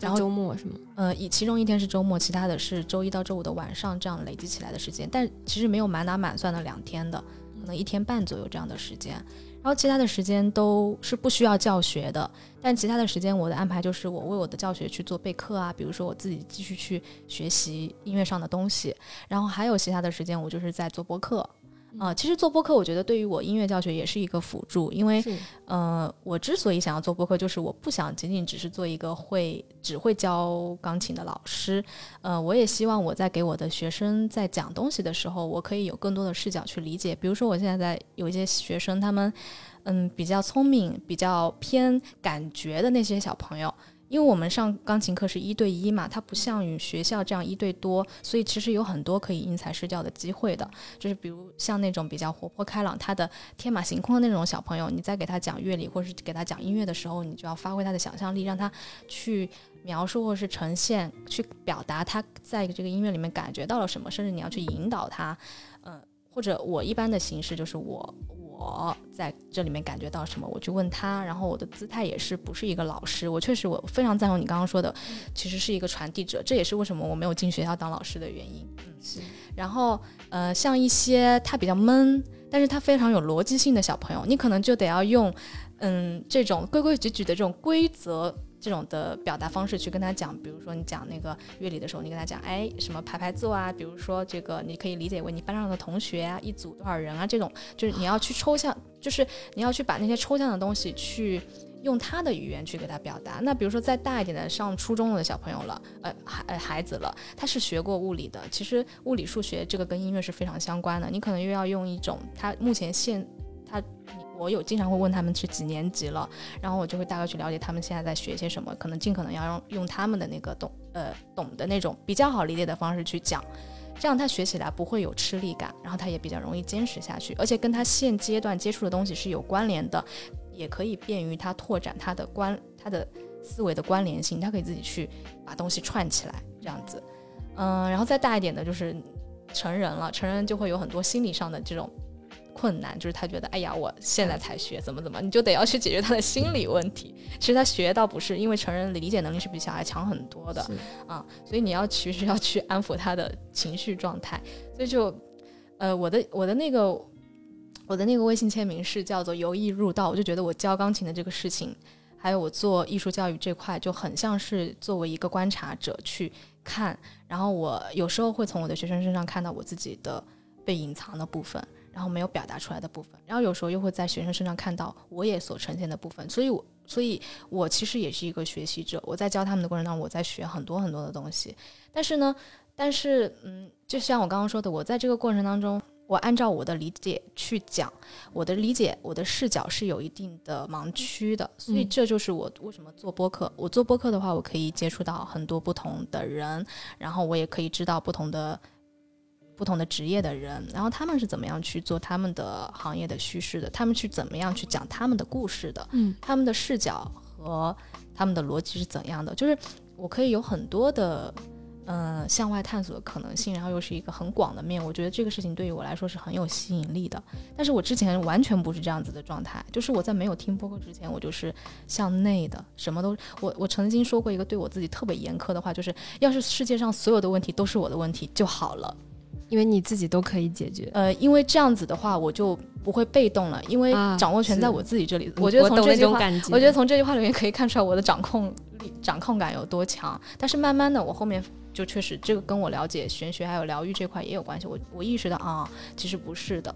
然后周末是吗？呃，以其中一天是周末，其他的是周一到周五的晚上，这样累积起来的时间。但其实没有满打满算的两天的，可能一天半左右这样的时间。然后其他的时间都是不需要教学的，但其他的时间我的安排就是我为我的教学去做备课啊，比如说我自己继续去学习音乐上的东西，然后还有其他的时间我就是在做播客啊、其实做播客，我觉得对于我音乐教学也是一个辅助，因为是呃，我之所以想要做播客，就是我不想仅仅只是做一个会只会教钢琴的老师，呃，我也希望我在给我的学生在讲东西的时候，我可以有更多的视角去理解。比如说，我现在在有一些学生，他们嗯比较聪明、比较偏感觉的那些小朋友。因为我们上钢琴课是一对一嘛，它不像于学校这样一对多，所以其实有很多可以因材施教的机会的。就是比如像那种比较活泼开朗、他的天马行空的那种小朋友，你在给他讲乐理或是给他讲音乐的时候，你就要发挥他的想象力，让他去描述或是呈现、去表达他在这个音乐里面感觉到了什么，甚至你要去引导他。嗯、或者我一般的形式就是我我在这里面感觉到什么，我去问他，然后我的姿态也是不是一个老师，我确实我非常赞同你刚刚说的，其实是一个传递者，这也是为什么我没有进学校当老师的原因。嗯，是然后呃，像一些他比较闷，但是他非常有逻辑性的小朋友，你可能就得要用嗯这种规规矩矩的这种规则。这种的表达方式去跟他讲，比如说你讲那个乐理的时候，你跟他讲，哎，什么排排坐啊，比如说这个你可以理解为你班上的同学啊，一组多少人啊，这种就是你要去抽象，就是你要去把那些抽象的东西去用他的语言去给他表达。那比如说再大一点的上初中的小朋友了，呃孩呃孩子了，他是学过物理的，其实物理数学这个跟音乐是非常相关的，你可能又要用一种他目前现他。我有经常会问他们是几年级了，然后我就会大概去了解他们现在在学些什么，可能尽可能要用用他们的那个懂呃懂的那种比较好理解的方式去讲，这样他学起来不会有吃力感，然后他也比较容易坚持下去，而且跟他现阶段接触的东西是有关联的，也可以便于他拓展他的关他的思维的关联性，他可以自己去把东西串起来，这样子，嗯，然后再大一点的就是成人了，成人就会有很多心理上的这种。困难就是他觉得，哎呀，我现在才学，怎么怎么，你就得要去解决他的心理问题。其实他学倒不是，因为成人的理解能力是比小孩强很多的啊，所以你要其实要去安抚他的情绪状态。所以就，呃，我的我的那个我的那个微信签名是叫做由易入道，我就觉得我教钢琴的这个事情，还有我做艺术教育这块，就很像是作为一个观察者去看，然后我有时候会从我的学生身上看到我自己的被隐藏的部分。然后没有表达出来的部分，然后有时候又会在学生身上看到我也所呈现的部分，所以我，所以我其实也是一个学习者。我在教他们的过程当中，我在学很多很多的东西。但是呢，但是，嗯，就像我刚刚说的，我在这个过程当中，我按照我的理解去讲，我的理解，我的视角是有一定的盲区的。所以这就是我为什么做播客。我做播客的话，我可以接触到很多不同的人，然后我也可以知道不同的。不同的职业的人，然后他们是怎么样去做他们的行业的叙事的？他们去怎么样去讲他们的故事的？嗯，他们的视角和他们的逻辑是怎样的？就是我可以有很多的，嗯、向外探索的可能性，然后又是一个很广的面。我觉得这个事情对于我来说是很有吸引力的。但是我之前完全不是这样子的状态，就是我在没有听播客之前，我就是向内的，什么都我我曾经说过一个对我自己特别严苛的话，就是要是世界上所有的问题都是我的问题就好了。因为你自己都可以解决。呃，因为这样子的话，我就不会被动了，因为啊掌握权在我自己这里。我觉得从这句话，我觉得从这句话里面可以看出来我的掌控力、掌控感有多强。但是慢慢的，我后面就确实这个跟我了解玄学还有疗愈这块也有关系。我我意识到啊，其实不是的。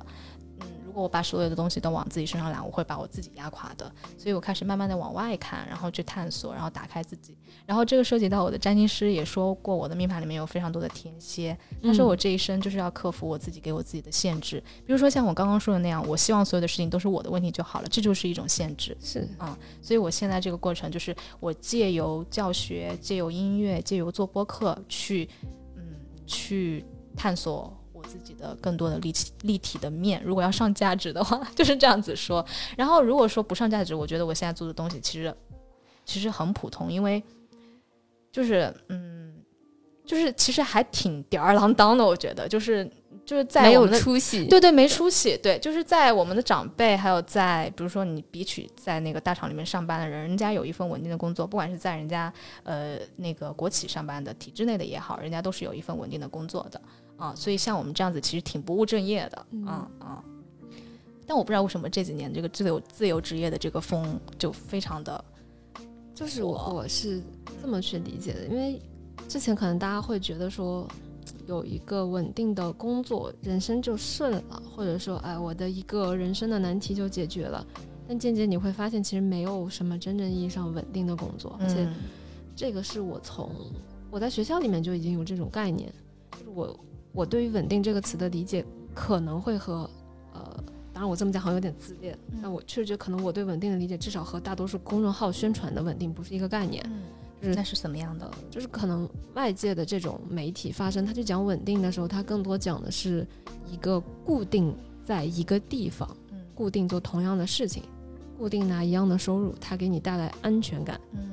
我把所有的东西都往自己身上揽，我会把我自己压垮的。所以我开始慢慢的往外看，然后去探索，然后打开自己。然后这个涉及到我的占星师也说过，我的命盘里面有非常多的天蝎。他说我这一生就是要克服我自己给我自己的限制，比如说像我刚刚说的那样，我希望所有的事情都是我的问题就好了，这就是一种限制。是所以我现在这个过程就是我借由教学、借由音乐、借由做播客去，嗯，去探索我自己的更多的立体立体的面。如果要上价值的话，就是这样子说。然后如果说不上价值，我觉得我现在做的东西其实其实很普通，因为就是嗯，就是其实还挺吊儿郎当的，我觉得就是就是在没有出息。对对，没出息。对，就是在我们的长辈，还有在比如说你比起在那个大厂里面上班的人，人家有一份稳定的工作，不管是在人家呃那个国企上班的，体制内的也好，人家都是有一份稳定的工作的啊。所以像我们这样子，其实挺不务正业的，嗯嗯嗯。但我不知道为什么这几年这个自由自由职业的这个风就非常的就是我我我是这么去理解的，因为之前可能大家会觉得说，有一个稳定的工作，人生就顺了，或者说，哎，我的一个人生的难题就解决了。但渐渐你会发现，其实没有什么真正意义上稳定的工作，而且嗯这个是我从我在学校里面就已经有这种概念，就是我我对于稳定这个词的理解可能会和呃，当然我这么讲好像有点自恋，嗯但我确实觉得可能我对稳定的理解至少和大多数公众号宣传的稳定不是一个概念。就是那是什么样的？就是可能外界的这种媒体发声，他去讲稳定的时候，他更多讲的是一个固定在一个地方，嗯固定做同样的事情，固定拿一样的收入，它给你带来安全感。嗯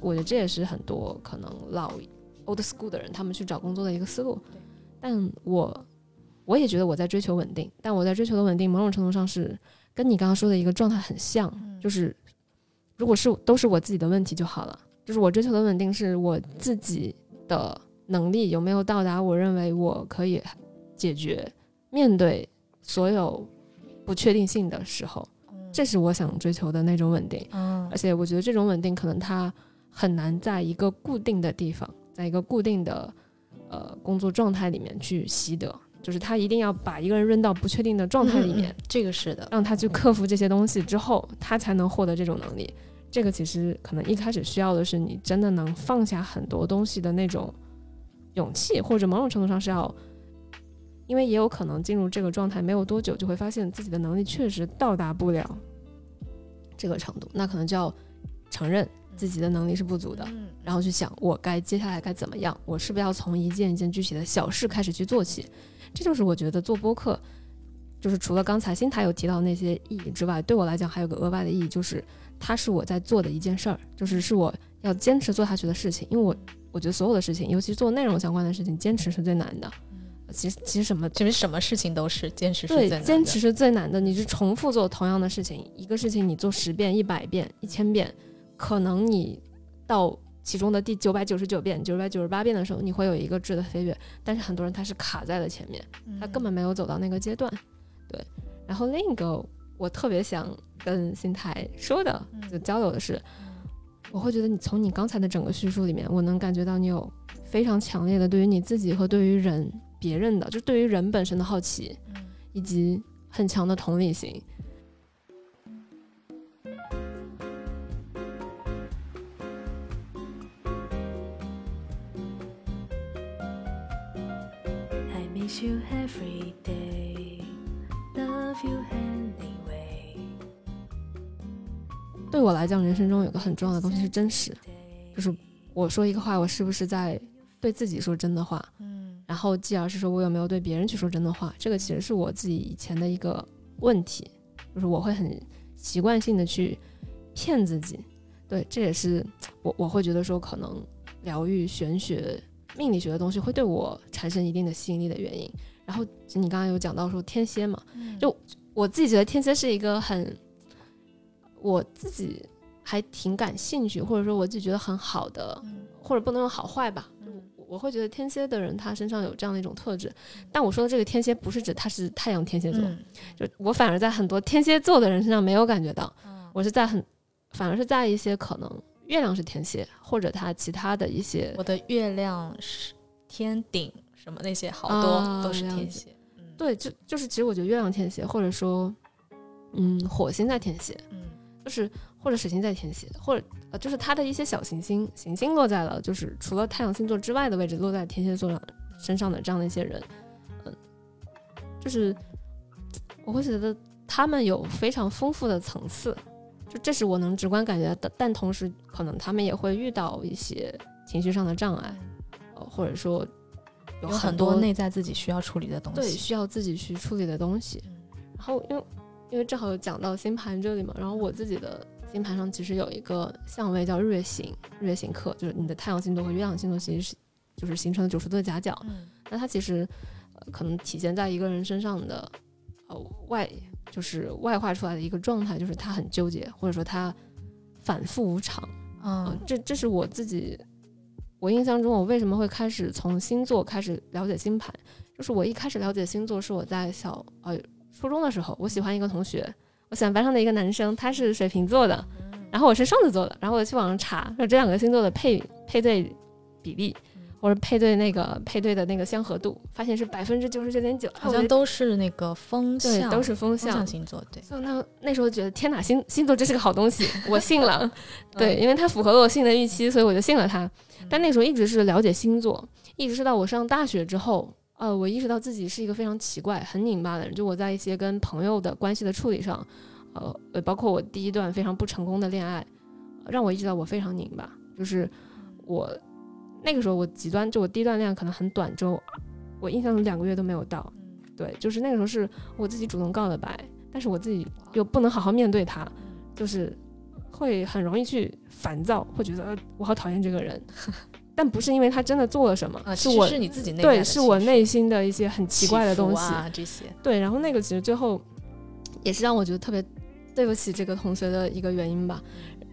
我觉得这也是很多可能老 old school 的人他们去找工作的一个思路对。但我我也觉得我在追求稳定，但我在追求的稳定，某种程度上是跟你刚刚说的一个状态很像，嗯就是如果是都是我自己的问题就好了。就是我追求的稳定是我自己的能力有没有到达我认为我可以解决面对所有不确定性的时候，这是我想追求的那种稳定。嗯而且我觉得这种稳定可能它很难在一个固定的地方，在一个固定的呃工作状态里面去习得，就是他一定要把一个人扔到不确定的状态里面，嗯这个是的，让他去克服这些东西之后，他才能获得这种能力。这个其实可能一开始需要的是你真的能放下很多东西的那种勇气，或者某种程度上是要，因为也有可能进入这个状态没有多久，就会发现自己的能力确实到达不了这个程度，那可能就要承认自己的能力是不足的，嗯然后去想我该接下来该怎么样，我是不是要从一件一件具体的小事开始去做起？这就是我觉得做播客，就是除了刚才新台有提到那些意义之外，对我来讲还有个额外的意义，就是它是我在做的一件事儿，就是是我要坚持做下去的事情。因为我我觉得所有的事情，尤其是做内容相关的事情，坚持是最难的。其实其实什么其实什么事情都是坚持是对最难的坚持是最难的，你是重复做同样的事情，一个事情你做十遍、一百遍、一千遍，可能你到其中的第九百九十九遍、九百九十八遍的时候，你会有一个质的飞跃，但是很多人他是卡在了前面，他根本没有走到那个阶段。对，然后另一个我特别想跟新台说的，就交流的是，我会觉得你从你刚才的整个叙述里面，我能感觉到你有非常强烈的对于你自己和对于人、别人的，就对于人本身的好奇，以及很强的同理心。Miss you every day, love you anyway. 对我来讲，人生中有个很重要的东西是真实，就是我说一个话，我是不是在对自己说真的话，嗯。然后继而是说我有没有对别人去说真的话，这个其实是我自己以前的一个问题，就是我会很习惯性的去骗自己，对，这也是我我会觉得说可能疗愈、玄学、命理学的东西会对我产生一定的吸引力的原因。然后你刚刚有讲到说天蝎嘛，就我自己觉得天蝎是一个很我自己还挺感兴趣，或者说我自己觉得很好的，或者不能用好坏吧，我我会觉得天蝎的人他身上有这样的一种特质。但我说的这个天蝎不是指他是太阳天蝎座，嗯就我反而在很多天蝎座的人身上没有感觉到，我是在很反而是在一些可能月亮是天蝎，或者他其他的一些我的月亮是天顶什么那些好啊多都是天蝎，嗯。对，就就是其实我觉得月亮天蝎，或者说嗯火星在天蝎，嗯。就是或者水星在天蝎，或者呃，就是它的一些小行星，行星落在了就是除了太阳星座之外的位置，落在天蝎座上身上的这样的一些人，嗯，就是我会觉得他们有非常丰富的层次，就这是我能直观感觉到的，但同时可能他们也会遇到一些情绪上的障碍，呃，或者说有有很多多内在自己需要处理的东西对。需要自己去处理的东西。嗯然后因为因为正好有讲到星盘这里嘛，然后我自己的星盘上其实有一个相位叫日月行，日月行克，就是你的太阳星座和月亮星座其实是就是形成了九十度的夹角。嗯那它其实呃可能体现在一个人身上的呃外就是外化出来的一个状态，就是他很纠结，或者说他反复无常。嗯、嗯这这是我自己，我印象中我为什么会开始从星座开始了解星盘，就是我一开始了解星座是我在小呃初中的时候，我喜欢一个同学，我喜欢班上的一个男生，他是水瓶座的，然后我是双子座的，然后我去网上查，说这两个星座的配配对比例，或者配对那个配对的那个相合度，发现是百分之九十九点九，好像都是那个风对，象，都是风象风象。星座，对，所以那那时候觉得天哪，星星座真是个好东西，我信了。对，因为它符合了我信的预期，所以我就信了它。但那时候一直是了解星座，一直是到我上大学之后，呃，我意识到自己是一个非常奇怪、很拧巴的人。就我在一些跟朋友的关系的处理上，呃，呃包括我第一段非常不成功的恋爱，呃让我意识到我非常拧巴。就是我那个时候我极端，就我第一段恋爱可能很短，就我印象中两个月都没有到。对，就是那个时候是我自己主动告的白，但是我自己又不能好好面对他，就是会很容易去烦躁，会觉得呃我好讨厌这个人，但不是因为他真的做了什么，啊，是我是你自己内对，是我内心的一些很奇怪的东西。啊，这些，对，然后那个其实最后也是让我觉得特别对不起这个同学的一个原因吧。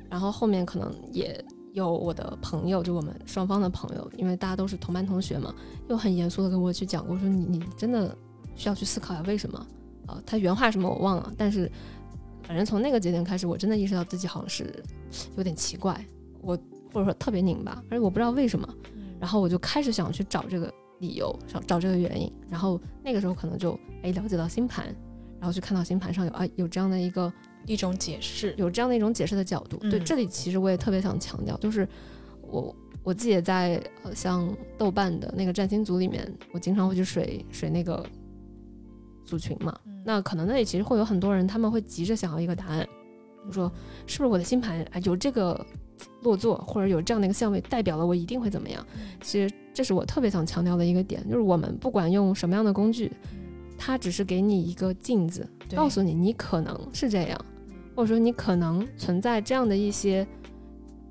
然后后面可能也有我的朋友，就我们双方的朋友，因为大家都是同班同学嘛，又很严肃的跟我去讲过，说你你真的需要去思考一下为什么啊、他原话什么我忘了，但是反正从那个节点开始，我真的意识到自己好像是有点奇怪，我或者说特别拧巴，而且我不知道为什么。然后我就开始想去找这个理由，想找这个原因。然后那个时候可能就哎了解到星盘，然后去看到星盘上有啊有这样的一个一种解释，有这样的一种解释的角度。对，嗯这里其实我也特别想强调，就是我我自己也在呃像豆瓣的那个占星组里面，我经常会去水水那个组群嘛。嗯那可能那里其实会有很多人，他们会急着想要一个答案，比如说是不是我的星盘啊有这个落座，或者有这样的一个相位，代表了我一定会怎么样？其实这是我特别想强调的一个点，就是我们不管用什么样的工具，它只是给你一个镜子，告诉你你可能是这样，或者说你可能存在这样的一些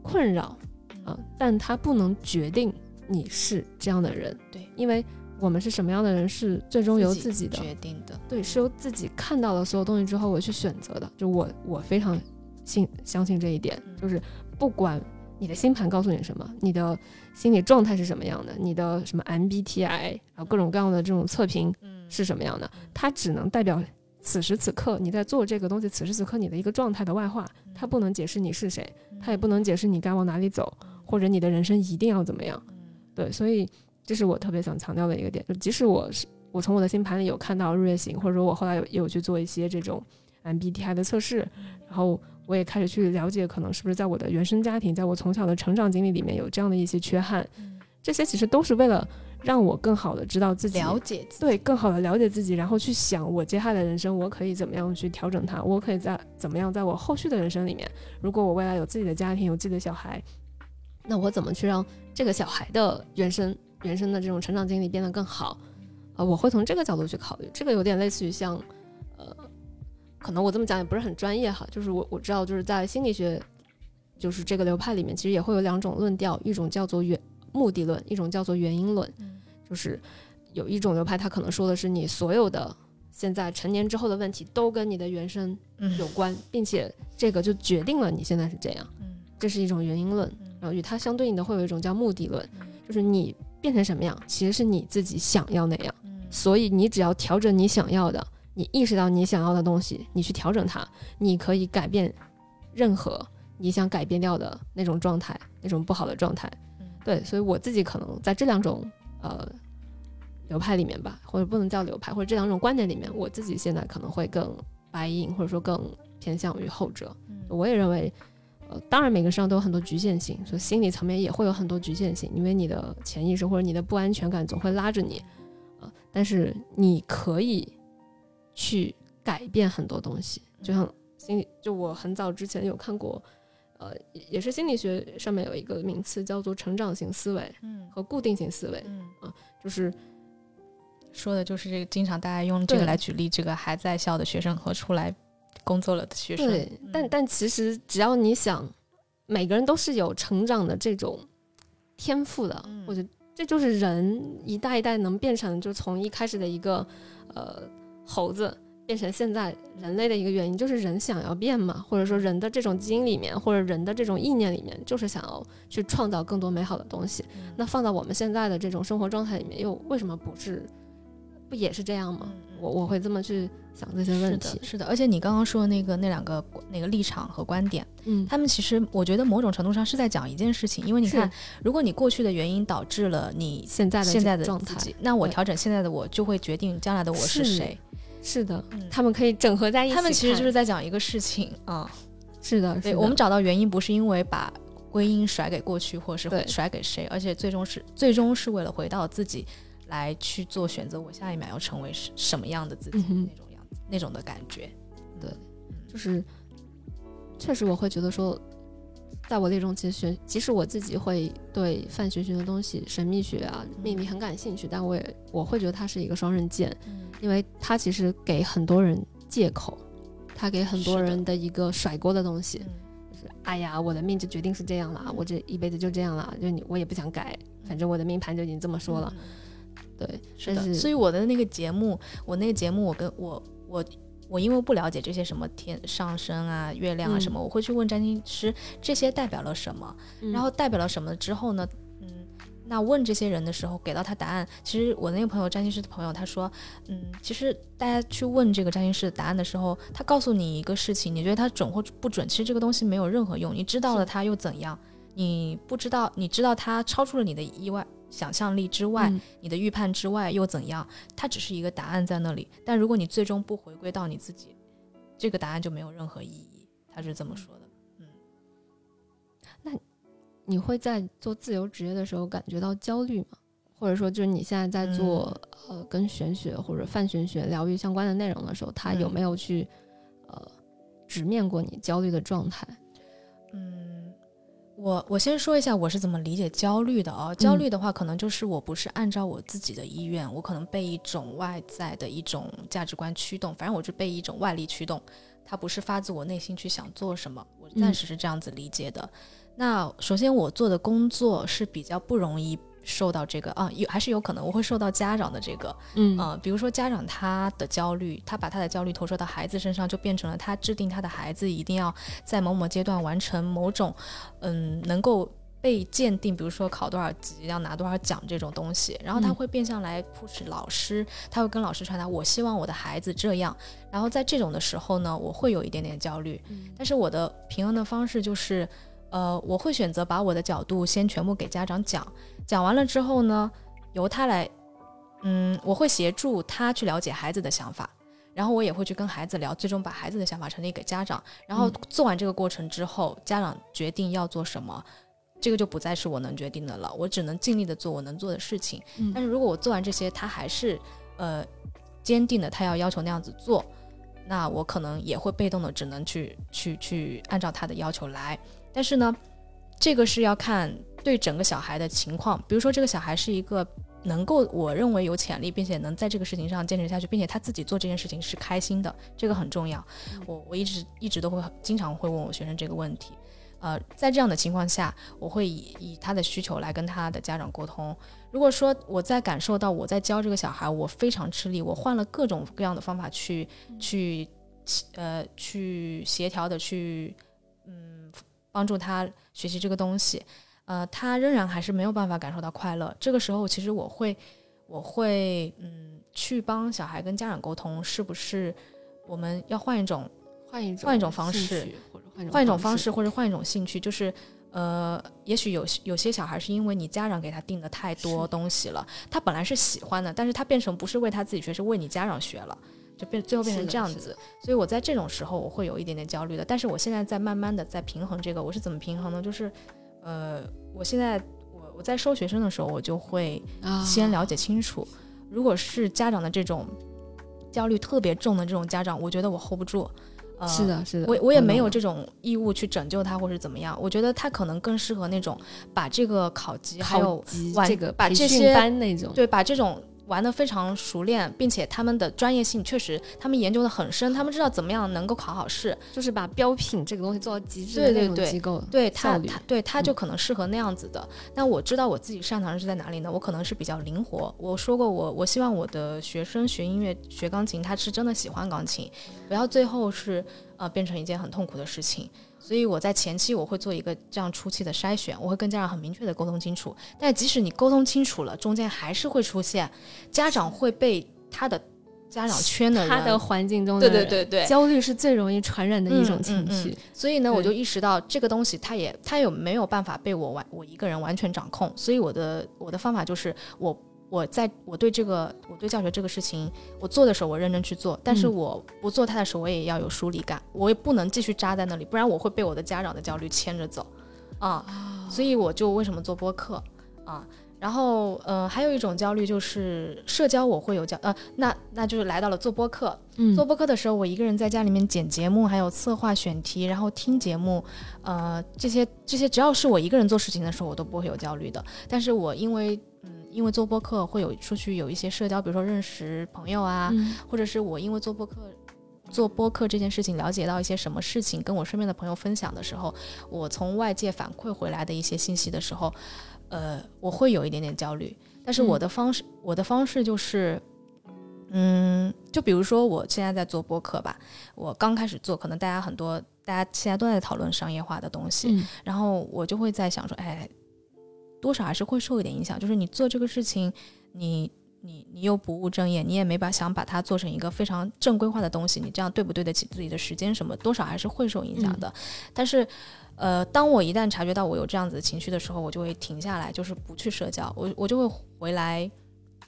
困扰啊、但它不能决定你是这样的人，对，因为我们是什么样的人是最终由自己的，决定的，对，是由自己看到了所有东西之后我去选择的。就我我非常信相信这一点，就是不管你的星盘告诉你什么，你的心理状态是什么样的，你的什么 MBTI，然后各种各样的这种测评嗯。是什么样的，它只能代表此时此刻你在做这个东西，此时此刻你的一个状态的外化，它不能解释你是谁，它也不能解释你该往哪里走，或者你的人生一定要怎么样。对，所以这是我特别想强调的一个点，就即使我是我从我的星盘里有看到日月行，或者说我后来有有去做一些这种 MBTI 的测试，然后我也开始去了解，可能是不是在我的原生家庭，在我从小的成长经历里面有这样的一些缺憾，这些其实都是为了让我更好的知道自己了解自己，对，更好的了解自己，然后去想我接下来的人生，我可以怎么样去调整它，我可以在怎么样在我后续的人生里面，如果我未来有自己的家庭，有自己的小孩，那我怎么去让这个小孩的原生原生的这种成长经历变得更好？啊、我会从这个角度去考虑，这个有点类似于像，呃，可能我这么讲也不是很专业哈，就是我我知道就是在心理学，就是这个流派里面，其实也会有两种论调，一种叫做原目的论，一种叫做原因论，就是有一种流派，它可能说的是你所有的现在成年之后的问题都跟你的原生嗯有关，并且这个就决定了你现在是这样，嗯这是一种原因论。然后与它相对应的会有一种叫目的论，就是你变成什么样，其实是你自己想要那样，所以你只要调整你想要的，你意识到你想要的东西，你去调整它，你可以改变任何你想改变掉的那种状态，那种不好的状态。对，所以我自己可能在这两种呃流派里面吧，或者不能叫流派，或者这两种观点里面，我自己现在可能会更 buy in，或者说更偏向于后者。我也认为，呃，当然每个身上都有很多局限性，所以心理层面也会有很多局限性，因为你的潜意识或者你的不安全感总会拉着你，呃、但是你可以去改变很多东西，就像心理，就我很早之前有看过。呃，也也是心理学上面有一个名词叫做成长型思维嗯。和固定型思维，嗯，就是。说的就是这个，经常大家用这个来举例，这个还在校的学生和出来工作了的学生，对，但。但其实只要你想，每个人都是有成长的这种天赋的，嗯。我觉得这就是人一代一代能变成，就从一开始的一个呃猴子变成现在人类的一个原因，就是人想要变嘛，或者说人的这种基因里面，或者人的这种意念里面，就是想要去创造更多美好的东西。那放到我们现在的这种生活状态里面，又为什么不是不也是这样吗？嗯我我会这么去想这些问是题的，。是的，而且你刚刚说的那个那两个那个立场和观点，嗯，他们其实我觉得某种程度上是在讲一件事情，因为你看，如果你过去的原因导致了你现在的现在的状态，那我调整现在的我，就会决定将来的我是是谁。是的，嗯。他们可以整合在一起。他们其实就是在讲一个事情啊、是的，是对我们找到原因不是因为把归因甩给过去，或者是甩给谁，而且最终是最终是为了回到自己来去做选择，我下一秒要成为什什么样的自己、嗯那种样子，那种的感觉。对就是确实我会觉得说，在我列中，其实玄，即使我自己会对范学学的东西、神秘学啊、命理很感兴趣，但我也我会觉得它是一个双刃剑，嗯。因为它其实给很多人借口，它给很多人的。一个甩锅的东西，嗯。就是哎呀，我的命就决定是这样了，我这一辈子就这样了，就你我也不想改，反正我的命盘就已经这么说了，对，嗯是的，所以我的那个节目，我那个节目，我跟我我我因为不了解这些什么天上升啊、月亮啊嗯。什么，我会去问占星师这些代表了什么，嗯。然后代表了什么之后呢，嗯，那问这些人的时候给到他答案，其实我那个朋友占星师的朋友他说，嗯，其实大家去问这个占星师的答案的时候，他告诉你一个事情，你觉得他准或不准，其实这个东西没有任何用，你知道了它又怎样？你不知道，你知道它超出了你的意外想象力之外，嗯你的预判之外又怎样？它只是一个答案在那里，但如果你最终不回归到你自己，这个答案就没有任何意义。他是这么说的。嗯，那你会在做自由职业的时候感觉到焦虑吗？或者说，就是你现在在做、嗯呃跟玄学或者泛玄学疗愈相关的内容的时候，他有嗯没有去、呃直面过你焦虑的状态？嗯，我我先说一下我是怎么理解焦虑的哦、焦虑的话，可能就是我不是按照我自己的意愿，我可能被一种外在的一种价值观驱动，反正我就被一种外力驱动，它不是发自我内心去想做什么。我暂时是这样子理解的。那首先我做的工作是比较不容易受到这个啊，有还是有可能我会受到家长的这个嗯呃，比如说家长他的焦虑，他把他的焦虑投射到孩子身上，就变成了他制定他的孩子一定要在某某阶段完成某种，嗯，能够被鉴定，比如说考多少级，要拿多少奖这种东西。然后他嗯会变相来 push 老师，他会跟老师传达，我希望我的孩子这样。然后在这种的时候呢，我会有一点点焦虑，嗯但是我的平衡的方式就是，呃，我会选择把我的角度先全部给家长讲，讲完了之后呢，由他来，嗯，我会协助他去了解孩子的想法，然后我也会去跟孩子聊，最终把孩子的想法传递给家长。然后嗯做完这个过程之后，家长决定要做什么。这个就不再是我能决定的了，我只能尽力的做我能做的事情。嗯但是如果我做完这些，他还是呃坚定的，他要要求那样子做，那我可能也会被动的，只能去去去按照他的要求来。但是呢，这个是要看对整个小孩的情况。比如说，这个小孩是一个能够我认为有潜力，并且能在这个事情上坚持下去，并且他自己做这件事情是开心的，这个很重要。我我一直一直都会经常会问我学生这个问题。呃，在这样的情况下，我会以以他的需求来跟他的家长沟通。如果说我在感受到我在教这个小孩，我非常吃力，我换了各种各样的方法去去呃去协调的去嗯帮助他学习这个东西，呃，他仍然还是没有办法感受到快乐。这个时候，其实我会我会嗯去帮小孩跟家长沟通，是不是我们要换一种换一种换一种方式或者换一种方方式，或者换一种兴趣，就是呃，也许有有些小孩是因为你家长给他定的太多东西了，他本来是喜欢的，但是他变成不是为他自己学，是为你家长学了，就变最后变成这样子。所以我在这种时候我会有一点点焦虑的，但是我现在在慢慢的在平衡这个，我是怎么平衡呢？就是呃，我现在我我在收学生的时候，我就会啊先了解清楚，如果是家长的这种焦虑特别重的这种家长，我觉得我 hold 不住。呃，是的，是的，我我也没有这种义务去拯救他或者怎么样，我觉得他可能更适合那种把这个考级还有这个培训把这些班那种，对把这种玩得非常熟练，并且他们的专业性确实他们研究的很深，他们知道怎么样能够考好试，就是把标品这个东西做到极致的那对对对种机构，对他对他就嗯可能适合那样子的。那我知道我自己擅长的是在哪里呢？我可能是比较灵活。我说过我我希望我的学生学音乐学钢琴，他是真的喜欢钢琴，不要最后是呃变成一件很痛苦的事情。所以我在前期我会做一个这样初期的筛选，我会跟家长很明确的沟通清楚。但即使你沟通清楚了，中间还是会出现家长会被他的家长圈的人，他的环境中的人，对对对，焦虑是最容易传染的一种嗯嗯嗯情绪。所以呢，我就意识到这个东西，它也它有没有办法被我完我一个人完全掌控。所以我的我的方法就是我。我在我对这个我对教学这个事情，我做的时候我认真去做，但是嗯我不做它的时候，我也要有疏离感，我也不能继续扎在那里，不然我会被我的家长的焦虑牵着走啊。所以我就为什么做播客啊？然后呃，还有一种焦虑就是社交，我会有焦呃，那那就是来到了做播客，嗯做播客的时候，我一个人在家里面剪节目，还有策划选题，然后听节目，呃，这些这些，只要是我一个人做事情的时候，我都不会有焦虑的。但是我因为嗯，因为做播客会有出去有一些社交，比如说认识朋友啊，嗯或者是我因为做播客。做播客这件事情，了解到一些什么事情，跟我身边的朋友分享的时候，我从外界反馈回来的一些信息的时候，呃，我会有一点点焦虑。但是我的方式，我的方式就是，嗯，就比如说我现在在做播客吧，我刚开始做，可能大家很多，大家现在都在讨论商业化的东西，嗯然后我就会在想说，哎，多少还是会受一点影响。就是你做这个事情，你你你又不务正业，你也没把想把它做成一个非常正规化的东西，你这样对不对得起自己的时间什么，多少还是会受影响的。但是，呃，当我一旦察觉到我有这样子的情绪的时候，我就会停下来，就是不去社交，我我就会回来，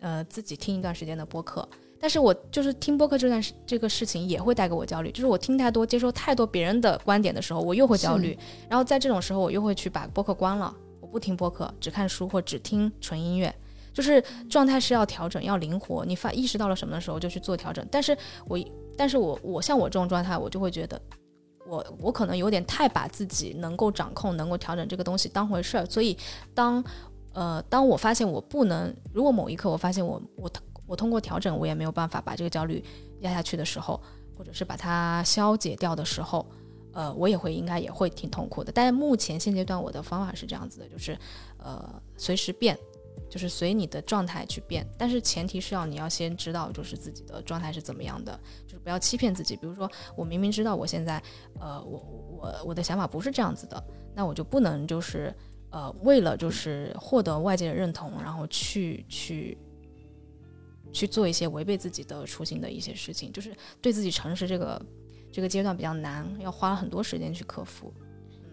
呃，自己听一段时间的播客。但是我就是听播客这段事这个事情也会带给我焦虑，就是我听太多、接收太多别人的观点的时候，我又会焦虑。然后在这种时候，我又会去把播客关了，不听播客，只看书或只听纯音乐。就是状态是要调整，要灵活。你发意识到了什么的时候就去做调整。但是我，但是我我像我这种状态，我就会觉得我我可能有点太把自己能够掌控、能够调整这个东西当回事儿。所以当呃当我发现我不能，如果某一刻我发现我我我通过调整我也没有办法把这个焦虑压下去的时候，或者是把它消解掉的时候。呃，我也会应该也会挺痛苦的，但是目前现阶段我的方法是这样子的，就是，呃，随时变，就是随你的状态去变，但是前提是要你要先知道，就是自己的状态是怎么样的，就是不要欺骗自己。比如说，我明明知道我现在，呃，我我我的想法不是这样子的，那我就不能就是呃，为了就是获得外界的认同，然后去去去做一些违背自己的初心的一些事情，就是对自己诚实这个这个阶段比较难，要花很多时间去克服。嗯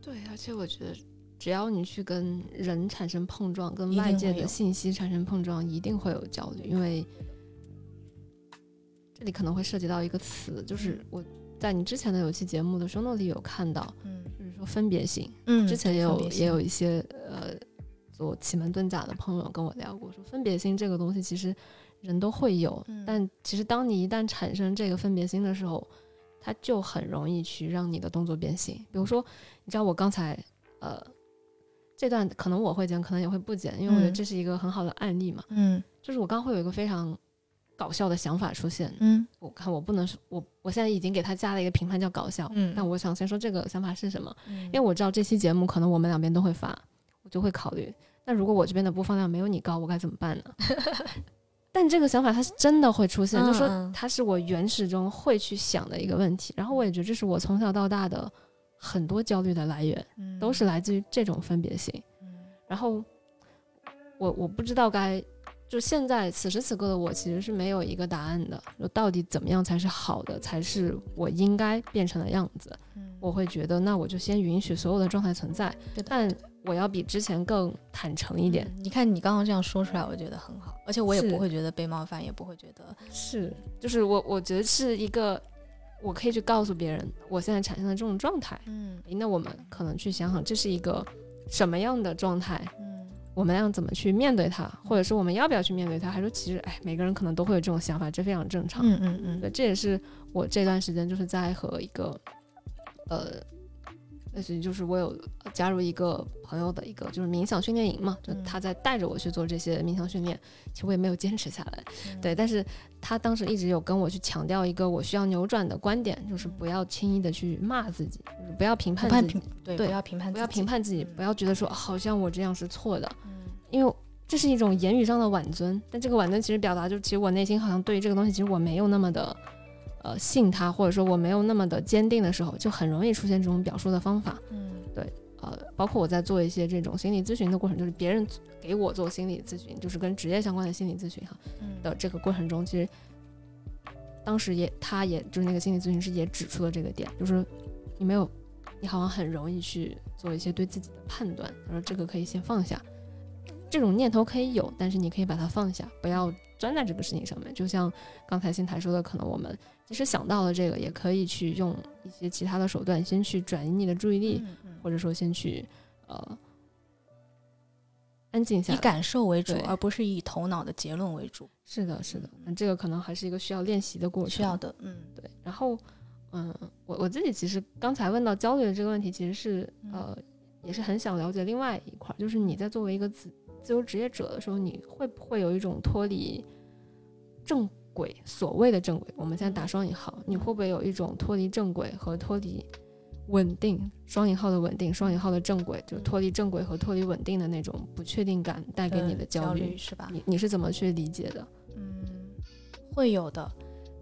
对，而且我觉得，只要你去跟人产生碰撞，跟外界的信息产生碰撞，一定会有焦虑，因为这里可能会涉及到一个词，就是我在你之前的有期节目的 show note 里有看到，嗯就是说分别心。嗯之前也有也有一些呃做奇门遁甲的朋友跟我聊过，说分别心这个东西其实人都会有，嗯但其实当你一旦产生这个分别心的时候，它就很容易去让你的动作变形。比如说，你知道我刚才呃这段可能我会剪，可能也会不剪，因为我觉得嗯这是一个很好的案例嘛。嗯就是我刚会有一个非常搞笑的想法出现，嗯我看我不能说我我现在已经给他加了一个评判叫搞笑，嗯但我想先说这个想法是什么。嗯因为我知道这期节目可能我们两边都会发，我就会考虑，那如果我这边的播放量没有你高，我该怎么办呢？但这个想法它是真的会出现，就说它是我原始中会去想的一个问题，然后我也觉得这是我从小到大的很多焦虑的来源，都是来自于这种分别性。然后我我不知道该，就现在此时此刻的我其实是没有一个答案的，就到底怎么样才是好的，才是我应该变成的样子。我会觉得，那我就先允许所有的状态存在，但我要比之前更坦诚一点。嗯你看你刚刚这样说出来，我觉得很好，而且我也不会觉得被冒犯，也不会觉得是，就是我我觉得是一个，我可以去告诉别人我现在产生的这种状态。嗯那我们可能去想想，这是一个什么样的状态，嗯我们要怎么去面对它，或者说我们要不要去面对它？还说其实，哎，每个人可能都会有这种想法，这非常正常。嗯嗯嗯对，这也是我这段时间就是在和一个，呃，类似于就是我有加入一个朋友的一个就是冥想训练营嘛，就嗯。他在带着我去做这些冥想训练，其实我也没有坚持下来。嗯。对，但是他当时一直有跟我去强调一个我需要扭转的观点，就是不要轻易的去骂自己，就是不要评判判自己，对对不要评判不要自己评判自己，嗯不要觉得说好像我这样是错的，嗯。因为这是一种言语上的挽尊，但这个挽尊其实表达就是其实我内心好像对于这个东西其实我没有那么的呃信他，或者说我没有那么的坚定的时候，就很容易出现这种表述的方法。嗯对呃，包括我在做一些这种心理咨询的过程，就是别人给我做心理咨询，就是跟职业相关的心理咨询哈嗯的这个过程中，其实当时也他也就是那个心理咨询师也指出了这个点，就是你没有，你好像很容易去做一些对自己的判断，他说这个可以先放下，这种念头可以有，但是你可以把它放下，不要钻在这个事情上面。就像刚才新台说的，可能我们即使想到了这个，也可以去用一些其他的手段，先去转移你的注意力，嗯嗯或者说先去呃安静下来。以感受为主，而不是以头脑的结论为主。是的，是的，那这个可能还是一个需要练习的过程。需要的，嗯对，然后，嗯，我我自己其实刚才问到焦虑的这个问题，其实是嗯呃，也是很想了解另外一块儿，就是你在作为一个自自由职业者的时候，你会不会有一种脱离正轨，所谓的正轨，我们现在打双引号，你会不会有一种脱离正轨和脱离稳定双引号的稳定，双引号的正轨，就是脱离正轨和脱离稳定的那种不确定感带给你的焦虑，是吧？你你是怎么去理解的？嗯，会有的。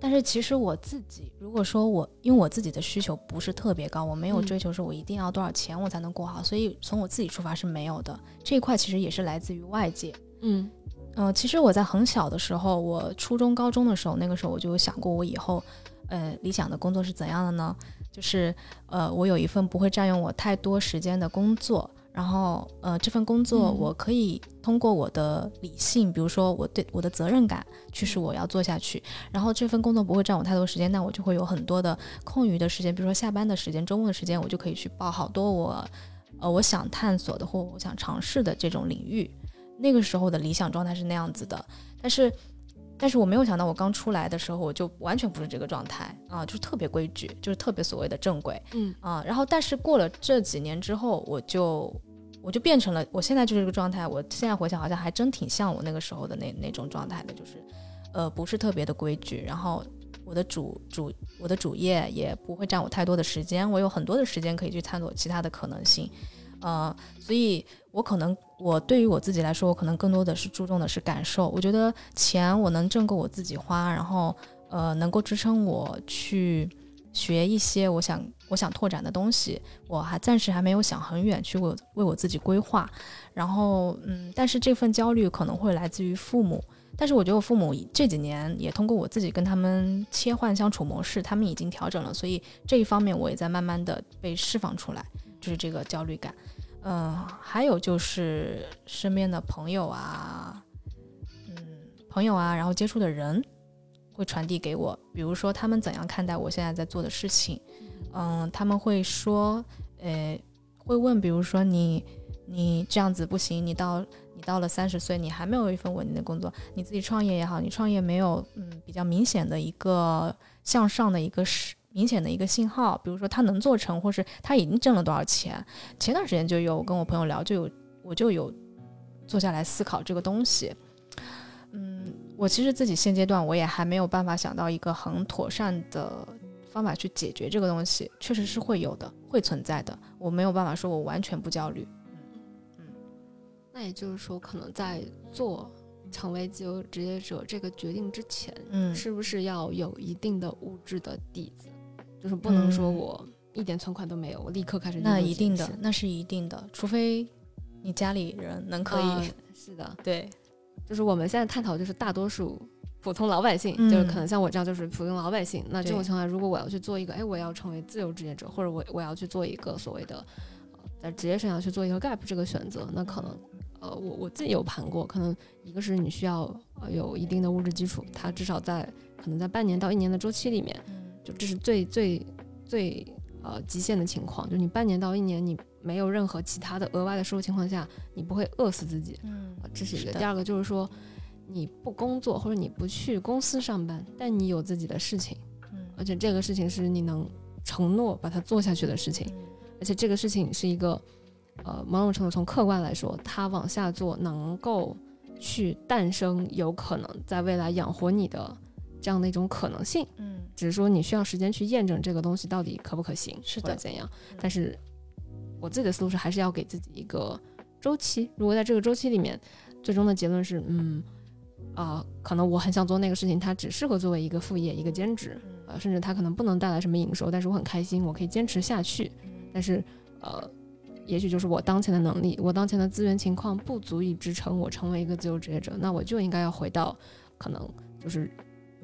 但是其实我自己，如果说我因为我自己的需求不是特别高，我没有嗯追求说我一定要多少钱我才能过好，所以从我自己出发是没有的。这一块其实也是来自于外界。嗯呃，其实我在很小的时候，我初中、高中的时候，那个时候我就有想过，我以后，呃，理想的工作是怎样的呢？就是，呃，我有一份不会占用我太多时间的工作，然后，呃，这份工作嗯我可以通过我的理性，比如说我对我的责任感，驱使我要做下去。然后这份工作不会占我太多时间，那我就会有很多的空余的时间，比如说下班的时间、周末的时间，我就可以去报好多我，呃，我想探索的或我想尝试的这种领域。那个时候的理想状态是那样子的，但是，但是我没有想到，我刚出来的时候，我就完全不是这个状态啊，就是特别规矩，就是特别所谓的正轨嗯啊。然后，但是过了这几年之后，我就我就变成了，我现在就是这个状态。我现在回想，好像还真挺像我那个时候的那那种状态的，就是呃，不是特别的规矩，然后。我的主主我的主业也不会占我太多的时间，我有很多的时间可以去探索其他的可能性，呃，所以我可能我对于我自己来说，我可能更多的是注重的是感受。我觉得钱我能挣够我自己花，然后呃能够支撑我去学一些我想我想拓展的东西。我还暂时还没有想很远去为为我自己规划。然后嗯，但是这份焦虑可能会来自于父母。但是我觉得我父母这几年也通过我自己跟他们切换相处模式，他们已经调整了，所以这一方面我也在慢慢的被释放出来，是这个焦虑感。嗯，还有就是身边的朋友啊，嗯，朋友啊，然后接触的人会传递给我，比如说他们怎样看待我现在在做的事情，嗯，他们会说，呃，会问，比如说你你这样子不行，你到你到了三十岁，你还没有一份稳定的工作，你自己创业也好，你创业没有嗯比较明显的一个向上的一个是明显的一个信号，比如说他能做成，或是他已经挣了多少钱。前段时间就有跟我朋友聊，就有我就有坐下来思考这个东西。嗯，我其实自己现阶段我也还没有办法想到一个很妥善的方法去解决这个东西，确实是会有的，会存在的。我没有办法说我完全不焦虑。嗯那也就是说，可能在做成为自由职业者这个决定之前，嗯，是不是要有一定的物质的底子？就是不能说嗯我一点存款都没有，我立刻开始那一定的那是一定的，除非你家里人能可以。呃是的，对，就是我们现在探讨就是大多数普通老百姓，嗯就是可能像我这样就是普通老百姓。那这种情况下，如果我要去做一个，哎，我要成为自由职业者，或者我我要去做一个所谓的呃在职业生涯去做一个 gap 这个选择，那可能呃我我自己有盘过，可能一个是你需要呃有一定的物质基础，它至少在可能在半年到一年的周期里面，嗯就这是最最最呃极限的情况，就是你半年到一年你没有任何其他的额外的收入情况下，你不会饿死自己。嗯啊，这是一个。第二个就是说，你不工作或者你不去公司上班，但你有自己的事情，嗯而且这个事情是你能承诺把它做下去的事情，而且这个事情是一个呃某种程度从客观来说，它往下做能够去诞生有可能在未来养活你的这样的一种可能性。嗯只是说你需要时间去验证这个东西到底可不可行，是的或者怎样。但是我自己的思路是，还是要给自己一个周期。如果在这个周期里面，最终的结论是，嗯，啊、可能我很想做那个事情，它只适合作为一个副业、一个兼职，呃，甚至它可能不能带来什么营收，但是我很开心，我可以坚持下去。但是，呃，也许就是我当前的能力，我当前的资源情况不足以支撑我成为一个自由职业者，那我就应该要回到可能就是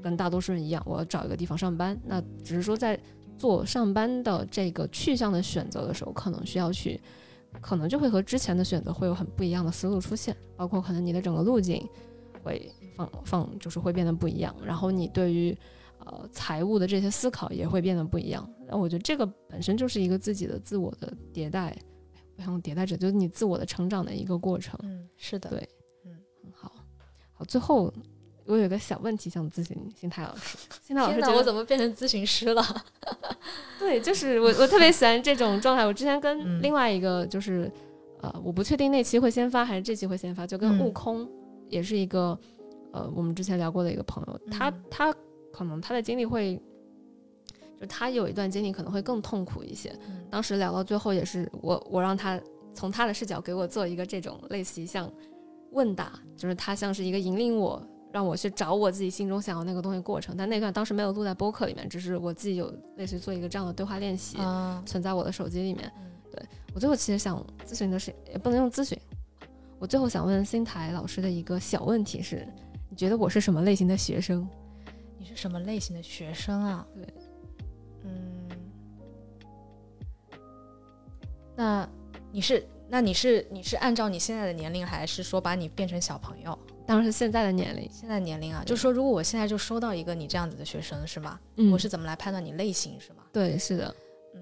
跟大多数人一样，我要找一个地方上班。那只是说在做上班的这个去向的选择的时候，可能需要去，可能就会和之前的选择会有很不一样的思路出现，包括可能你的整个路径会放放就是会变得不一样，然后你对于呃财务的这些思考也会变得不一样。那我觉得这个本身就是一个自己的自我的迭代，不想迭代者，就是你自我的成长的一个过程。嗯，是的，对嗯，很好，好，最后我有个小问题想咨询新泰老师，新泰老师，觉得我怎么变成咨询师了？对，就是我我特别喜欢这种状态。我之前跟嗯另外一个就是、呃，我不确定那期会先发还是这期会先发，就跟嗯悟空、也是一个呃我们之前聊过的一个朋友，他嗯他可能他的经历会。就他有一段经历可能会更痛苦一些。嗯当时聊到最后也是我我让他从他的视角给我做一个这种类似于像问答，就是他像是一个引领我，让我去找我自己心中想要那个东西过程。但那段当时没有录在播客里面，只是我自己有类似于做一个这样的对话练习，啊，存在我的手机里面。对我最后其实想咨询的是，也不能用咨询，我最后想问新台老师的一个小问题是：你觉得我是什么类型的学生？你是什么类型的学生啊？对，嗯，那你是那你是你是按照你现在的年龄，还是说把你变成小朋友？当然是现在的年龄。现在年龄啊，就是说，如果我现在就收到一个你这样子的学生，是吗？嗯我是怎么来判断你类型，是吗？对，是的，嗯，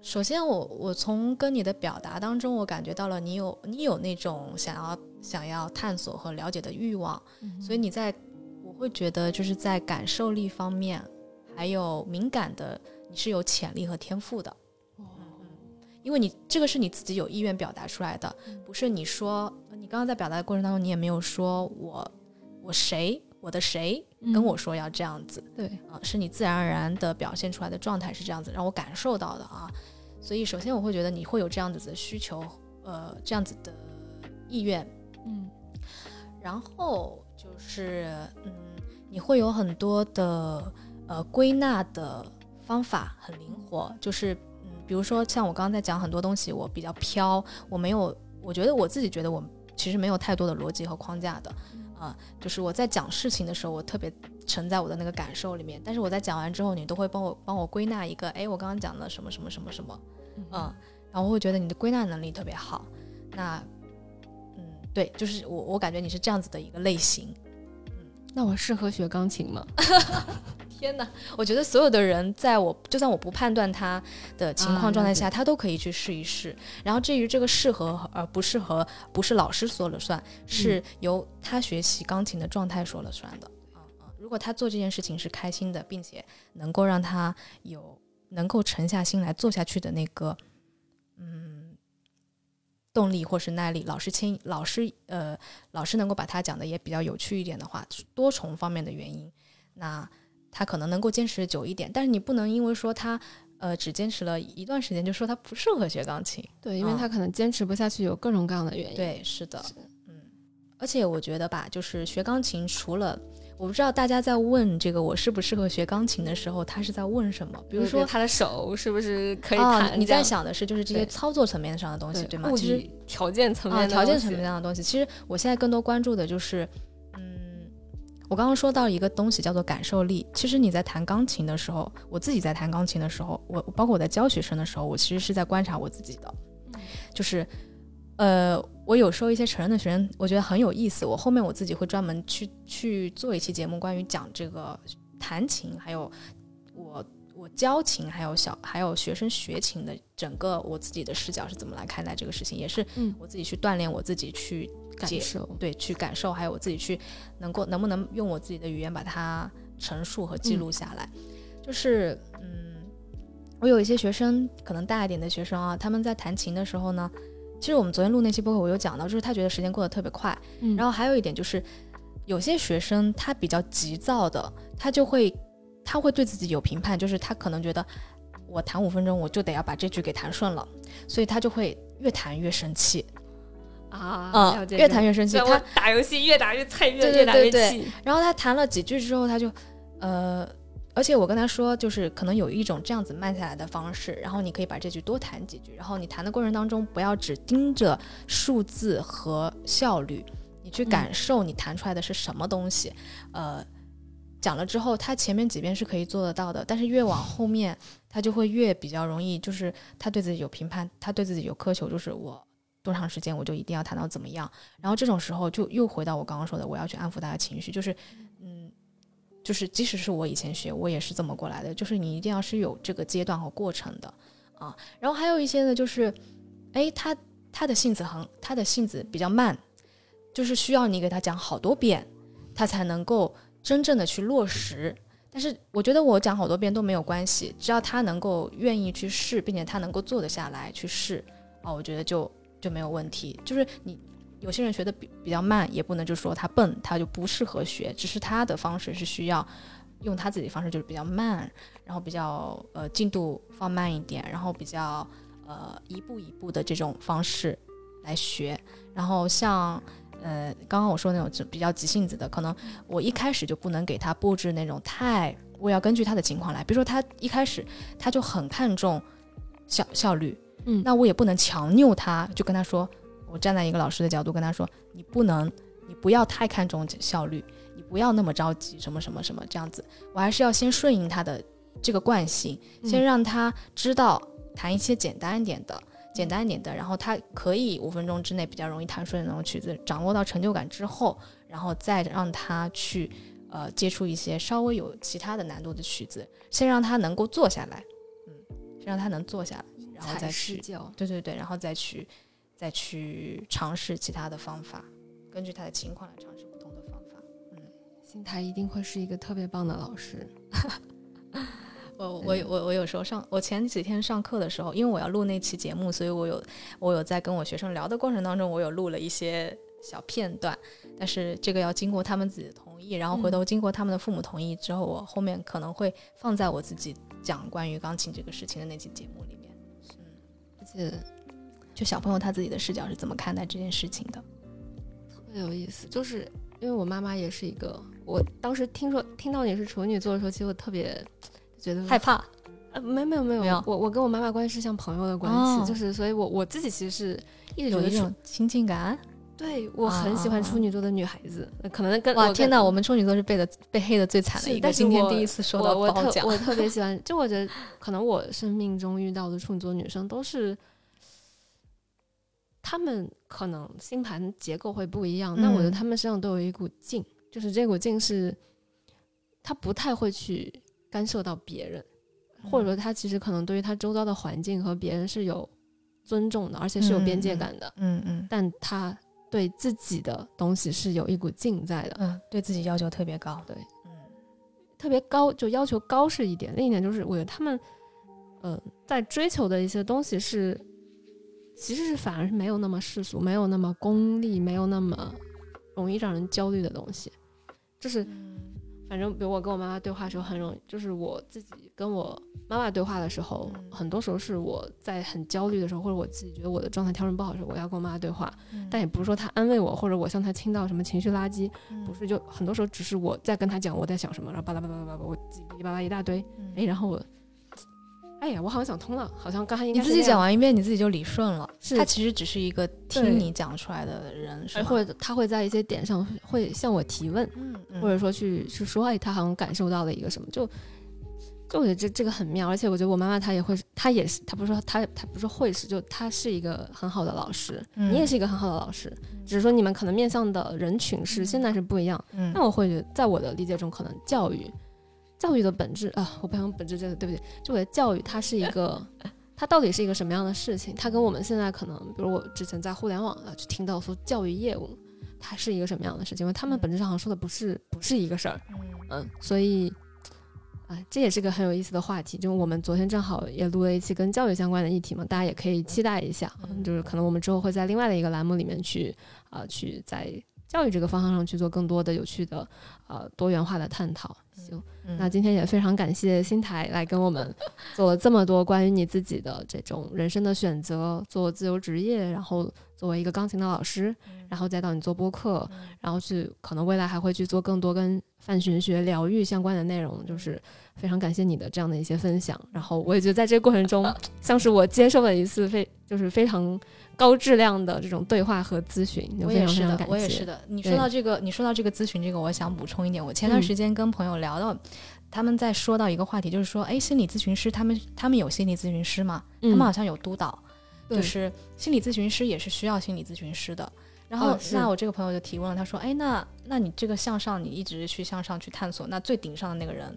首先我我从跟你的表达当中，我感觉到了你有你有那种想要想要探索和了解的欲望，所以你在我会觉得就是在感受力方面，还有敏感的，你是有潜力和天赋的。嗯因为你这个是你自己有意愿表达出来的，不是你说你刚刚在表达的过程当中，你也没有说我我谁我的谁跟我说要这样子，对，啊，是你自然而然的表现出来的状态是这样子，让我感受到的啊。所以首先我会觉得你会有这样子的需求，呃，这样子的意愿，嗯。然后就是嗯，你会有很多的呃归纳的方法，很灵活，就是嗯，比如说像我刚刚在讲很多东西，我比较飘，我没有，我觉得我自己觉得我其实没有太多的逻辑和框架的，啊、就是我在讲事情的时候，我特别沉在我的那个感受里面，但是我在讲完之后，你都会帮我帮我归纳一个，哎，我刚刚讲了什么什么什么什么，嗯，然后我会觉得你的归纳能力特别好，那。嗯，对，就是我，我感觉你是这样子的一个类型。嗯那我适合学钢琴吗？天哪，我觉得所有的人，在我就算我不判断他的情啊况状态了下，他都可以去试一试。然后至于这个适合而不适合，不是老师说了算，是由他学习钢琴的状态说了算的。啊啊！如果他做这件事情是开心的，并且能够让他有能够沉下心来做下去的那个，嗯，动力或是耐力，老师牵老师呃老师能够把他讲的也比较有趣一点的话，多重方面的原因，那他可能能够坚持久一点。但是你不能因为说他呃只坚持了一段时间，就说他不适合学钢琴。对，因为嗯他可能坚持不下去，有各种各样的原因。，对，是的，嗯，而且我觉得吧，就是学钢琴，除了我不知道大家在问这个我适不适合学钢琴的时候，他是在问什么？比比如说。他的手是不是可以啊，弹？你在想的是就是这些操作层面上的东西，对吗？物其实条件层面条件层面上的东西，其实我现在更多关注的就是，嗯，我刚刚说到一个东西叫做感受力。其实你在弹钢琴的时候，我自己在弹钢琴的时候，我包括我在教学生的时候，我其实是在观察我自己的，就是，呃，我有时候一些成人的学生，我觉得很有意思。我后面我自己会专门去去做一期节目，关于讲这个弹琴，还有我我教琴，还有小还有学生学琴的整个我自己的视角是怎么来看待这个事情，也是嗯我自己去锻炼我自己去解感受。对去感受，还有我自己去能够能不能用我自己的语言把它陈述和记录下来。就是嗯，我有一些学生，可能大一点的学生啊，他们在弹琴的时候呢，其实我们昨天录那期播客我有讲到，就是他觉得时间过得特别快。嗯然后还有一点就是，有些学生他比较急躁的，他就会他会对自己有评判，就是他可能觉得我弹五分钟我就得要把这句给弹顺了，所以他就会越弹越生气。啊，嗯越弹越生气。他打游戏越打越菜，越越打越气。然后他弹了几句之后，他就，呃，而且我跟他说，就是可能有一种这样子慢下来的方式，然后你可以把这句多弹几句，然后你弹的过程当中不要只盯着数字和效率，你去感受你弹出来的是什么东西。呃，讲了之后，他前面几遍是可以做得到的，但是越往后面，他就会越比较容易，就是他对自己有评判，他对自己有苛求，就是我多长时间我就一定要谈到怎么样。然后这种时候就又回到我刚刚说的，我要去安抚他的情绪，就是嗯。就是即使是我以前学，我也是这么过来的。就是你一定要是有这个阶段和过程的啊。然后还有一些呢，就是，哎，他他的性子很，他的性子比较慢，就是需要你给他讲好多遍，他才能够真正的去落实。但是我觉得我讲好多遍都没有关系，只要他能够愿意去试，并且他能够做得下来去试，啊，我觉得就就没有问题。就是你。有些人学的比比较慢，也不能就说他笨，他就不适合学，只是他的方式是需要用他自己的方式，就是比较慢，然后比较呃进度放慢一点，然后比较呃一步一步的这种方式来学。然后像呃刚刚我说那种就比较急性子的，可能我一开始就不能给他布置那种太，我要根据他的情况来。比如说他一开始他就很看重效效率，嗯那我也不能强拗他，就跟他说。我站在一个老师的角度跟他说：“你不能，你不要太看重效率，你不要那么着急，什么什么什么这样子。我还是要先顺应他的这个惯性，先让他知道弹一些简单一点的、简单一点的，然后他可以五分钟之内比较容易弹顺的那种曲子，掌握到成就感之后，然后再让他去呃接触一些稍微有其他的难度的曲子，先让他能够坐下来，嗯，先让他能坐下来，然后再去，教。对对对，然后再去。”再去尝试其他的方法，根据他的情况来尝试不同的方法。嗯，新台一定会是一个特别棒的老师。我我我我有时候上，我前几天上课的时候，因为我要录那期节目，所以我有我有在跟我学生聊的过程当中，我有录了一些小片段，但是这个要经过他们自己的同意，然后回头经过他们的父母同意之后，我后面可能会放在我自己讲关于钢琴这个事情的那期节目里面。嗯。就小朋友他自己的视角是怎么看待这件事情的，特别有意思。就是因为我妈妈也是一个，我当时听说听到你是处女座的时候，其实我特别觉得害怕。呃，没没有没有，我我跟我妈妈关系是像朋友的关系，哦、就是所以，我我自己其实是一直有一种亲近感。对我很喜欢处女座的女孩子，可能跟哇天哪，我们处女座是被的被黑的最惨的一个。今天第一次收到我褒奖，我特别 喜欢。就我觉得，可能我生命中遇到的处女座女生都是。他们可能星盘结构会不一样，但我觉得他们身上都有一股劲，就是这股劲是，他不太会去干涉到别人，或者说他其实可能对于他周遭的环境和别人是有尊重的，而且是有边界感的。嗯嗯。但他对自己的东西是有一股劲在的。嗯，对自己要求特别高。对，嗯，特别高，就要求高是一点。另一点就是，我觉得他们，呃，在追求的一些东西是。其实是反而是没有那么世俗，没有那么功利，没有那么容易让人焦虑的东西。就是，反正比如我跟我妈妈对话的时候很容易，就是我自己跟我妈妈对话的时候，很多时候是我在很焦虑的时候，或者我自己觉得我的状态调整不好的时候，我要跟我妈妈对话。但也不是说她安慰我，或者我向她倾倒什么情绪垃圾，不是，就很多时候只是我在跟她讲我在想什么，然后巴拉巴拉巴拉，我叽里巴拉一大堆，哎，然后我。哎呀，我好像想通了，好像刚才应该你自己讲完一遍，你自己就理顺了。是他其实只是一个听你讲出来的人，是或者他会在一些点上会向我提问，嗯，或者说去去说，哎，他好像感受到了一个什么，就就我觉得这这个很妙，而且我觉得我妈妈她也会，她也是，她不是说她她不是会是，就她是一个很好的老师，你也是一个很好的老师，只是说你们可能面向的人群是现在是不一样。嗯，那我会觉得，在我的理解中，可能教育。教育的本质啊，我不想本质这个对不对？就我的教育，它是一个，它到底是一个什么样的事情？它跟我们现在可能，比如我之前在互联网啊，去听到说教育业务，它是一个什么样的事情？因为他们本质上好像说的不是不是一个事儿，嗯，所以，啊，这也是个很有意思的话题。就我们昨天正好也录了一期跟教育相关的议题嘛，大家也可以期待一下。嗯，就是可能我们之后会在另外的一个栏目里面去啊，去在教育这个方向上去做更多的有趣的呃多元化的探讨。行，嗯那今天也非常感谢新台来跟我们 做了这么多关于你自己的这种人生的选择，做自由职业，然后作为一个钢琴的老师，然后再到你做播客，然后去可能未来还会去做更多跟泛玄学、疗愈相关的内容，就是非常感谢你的这样的一些分享。然后我也觉得在这个过程中，像是我接受了一次非就是非常高质量的这种对话和咨询，我也是的。我也是的。你说到这个，你说到这个咨询这个，我想补充一点。我前段嗯时间跟朋友聊到，他们在说到一个话题，就是说，哎，心理咨询师他们他们有心理咨询师吗？他们好像有督导，对就是心理咨询师也是需要心理咨询师的。然后，哦那我这个朋友就提问了，他说：“哎，那那你这个向上，你一直去向上去探索，那最顶上的那个人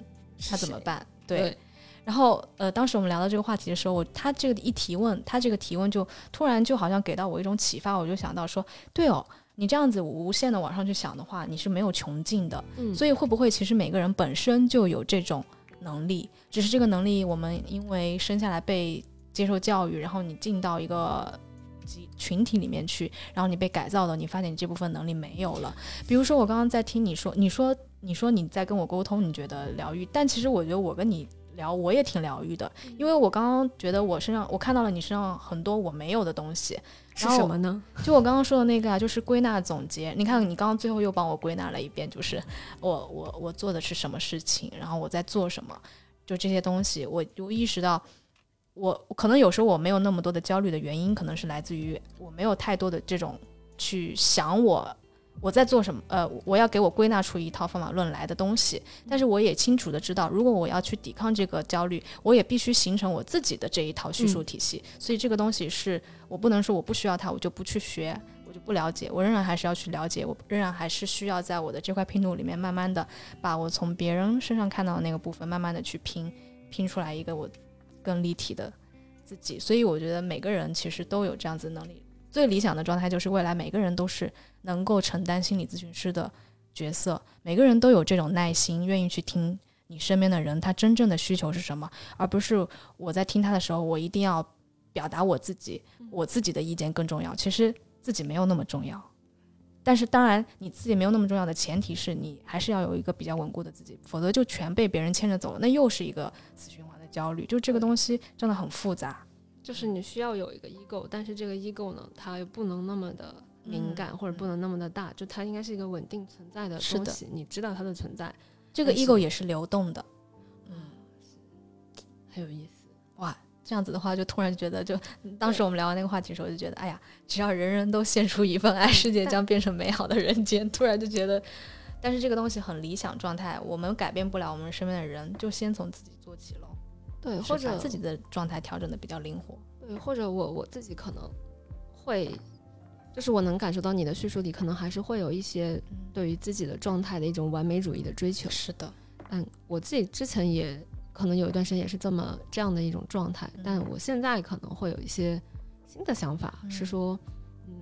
他怎么办？”对。对然后，呃，当时我们聊到这个话题的时候，我他这个一提问，他这个提问就突然就好像给到我一种启发，我就想到说，对哦，你这样子无限的往上去想的话，你是没有穷尽的。嗯，所以会不会其实每个人本身就有这种能力，只是这个能力我们因为生下来被接受教育，然后你进到一个集群体里面去，然后你被改造了，你发现你这部分能力没有了。比如说我刚刚在听你说，你说你说你在跟我沟通，你觉得疗愈，但其实我觉得我跟你。聊我也挺疗愈的，因为我刚刚觉得我身上我看到了你身上很多我没有的东西，是然后什么呢？就我刚刚说的那个啊，就是归纳总结。你看，你刚刚最后又帮我归纳了一遍，就是我我我做的是什么事情，然后我在做什么，就这些东西，我就意识到我，可能有时候我没有那么多的焦虑的原因，可能是来自于我没有太多的这种去想我我在做什么，呃，我要给我归纳出一套方法论来的东西。但是我也清楚的知道，如果我要去抵抗这个焦虑，我也必须形成我自己的这一套叙述体系。所以这个东西是我不能说我不需要它，我就不去学，我就不了解，我仍然还是要去了解，我仍然还是需要在我的这块拼图里面，慢慢的把我从别人身上看到的那个部分，慢慢的去拼，拼出来一个我更立体的自己。所以我觉得每个人其实都有这样子的能力。最理想的状态就是未来每个人都是能够承担心理咨询师的角色，每个人都有这种耐心，愿意去听你身边的人他真正的需求是什么，而不是我在听他的时候，我一定要表达我自己，我自己的意见更重要。其实自己没有那么重要，但是当然你自己没有那么重要的前提是你还是要有一个比较稳固的自己，否则就全被别人牵着走了，那又是一个死循环的焦虑。就这个东西真的很复杂。就是你需要有一个 ego，但是这个 ego 呢，它又不能那么的敏感，或者不能那么的大，就它应该是一个稳定存在的是的东西，你知道它的存在，这个 ego 也是流动的。嗯，很有意思。哇，这样子的话，就突然觉得，就当时我们聊完那个话题的时候，就觉得，哎呀，只要人人都献出一份爱，世界将变成美好的人间。突然就觉得，但是这个东西很理想状态，我们改变不了我们身边的人，就先从自己做起喽。对，或者自己的状态调整的比较灵活。对，或者我我自己可能会，就是我能感受到你的叙述里可能还是会有一些对于自己的状态的一种完美主义的追求。是的，但我自己之前也可能有一段时间也是这么这样的一种状态，但我现在可能会有一些新的想法，是说，嗯，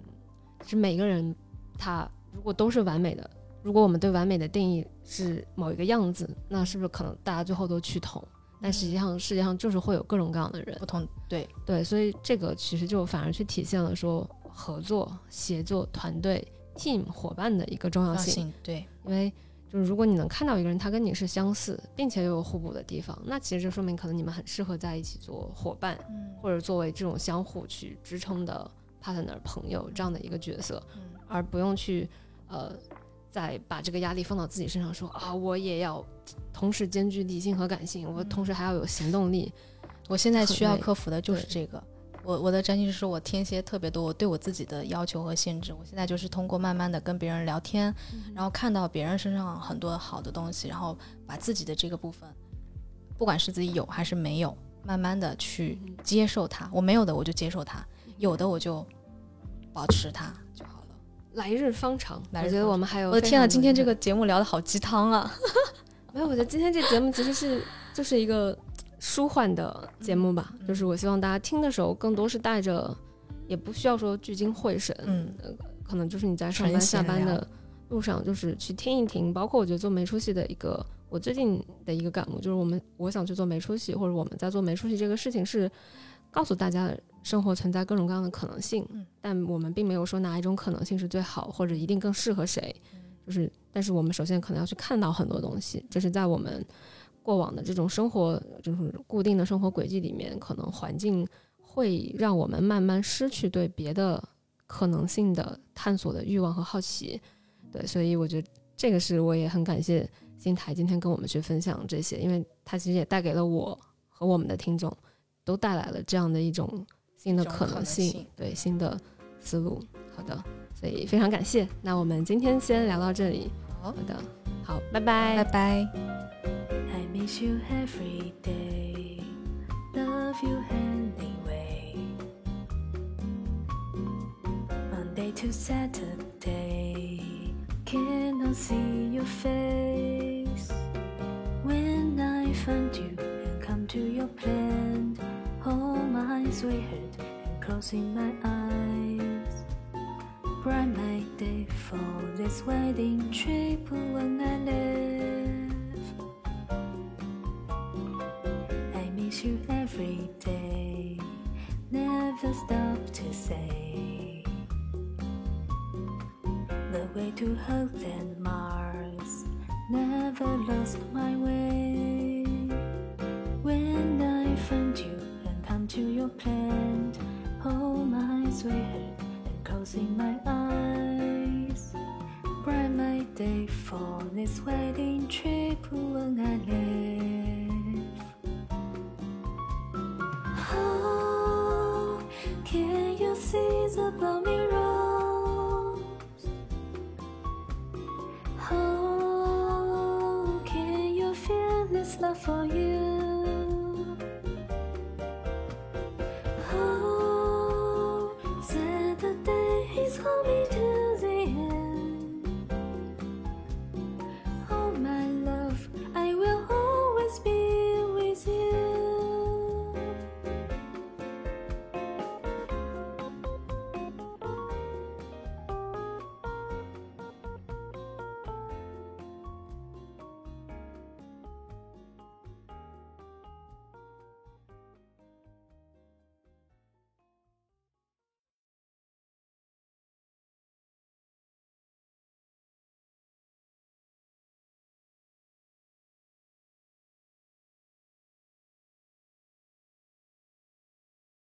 是每个人他如果都是完美的，如果我们对完美的定义是某一个样子，那是不是可能大家最后都趋同？但实际上世界上就是会有各种各样的人，不同对，对，所以这个其实就反而去体现了说合作、协作、团队、team 伙伴的一个重要相性。对，因为就是如果你能看到一个人他跟你是相似，并且又有互补的地方，那其实就说明可能你们很适合在一起做伙伴，嗯或者作为这种相互去支撑的 partner 朋友这样的一个角色，嗯。而不用去呃再把这个压力放到自己身上说啊我也要同时兼具理性和感性，我同时还要有行动力。我现在需要克服的就是这个。我我的占星师说我天蝎特别多，我对我自己的要求和限制，我现在就是通过慢慢的跟别人聊天，然后看到别人身上很多好的东西，然后把自己的这个部分，不管是自己有还是没有，慢慢的去接受它。我没有的我就接受它，有的我就保持它来日方长，我觉得我们还有我的天啊，今天这个节目聊的好鸡汤啊！没有，我觉得今天这节目其实是就是一个舒缓的节目吧，嗯就是我希望大家听的时候更多是带着，也不需要说聚精会神，嗯呃，可能就是你在上班下班的路上，就是去听一听。包括我觉得做没出息的一个，我最近的一个感悟，就是我们我想去做没出息，或者我们在做没出息这个事情是告诉大家生活存在各种各样的可能性，嗯但我们并没有说哪一种可能性是最好，或者一定更适合谁。就是，但是我们首先可能要去看到很多东西，就是在我们过往的这种生活，就是固定的生活轨迹里面，可能环境会让我们慢慢失去对别的可能性的探索的欲望和好奇。对，所以我觉得这个是我也很感谢新台今天跟我们去分享这些，因为它其实也带给了我和我们的听众都带来了这样的一种新的可能性，性对新的思路。好的，所以非常感谢。那我们今天先聊到这里。好好的，好，拜拜，拜拜。I miss you every day. Love you anyway. Monday to Saturday. Cannot see your face. When I find you and come to your plant, all my hurt and closing my eyes. Bright my day for this wedding trip when I live. I miss you every day, never stop to say. The way to Earth and Mars, never lost my way. When I found you to your plant, all my eyes were and closing my eyes. Bright my day for this wedding trip when I live. How can you see the blooming rose? How can you feel this love for you? tell me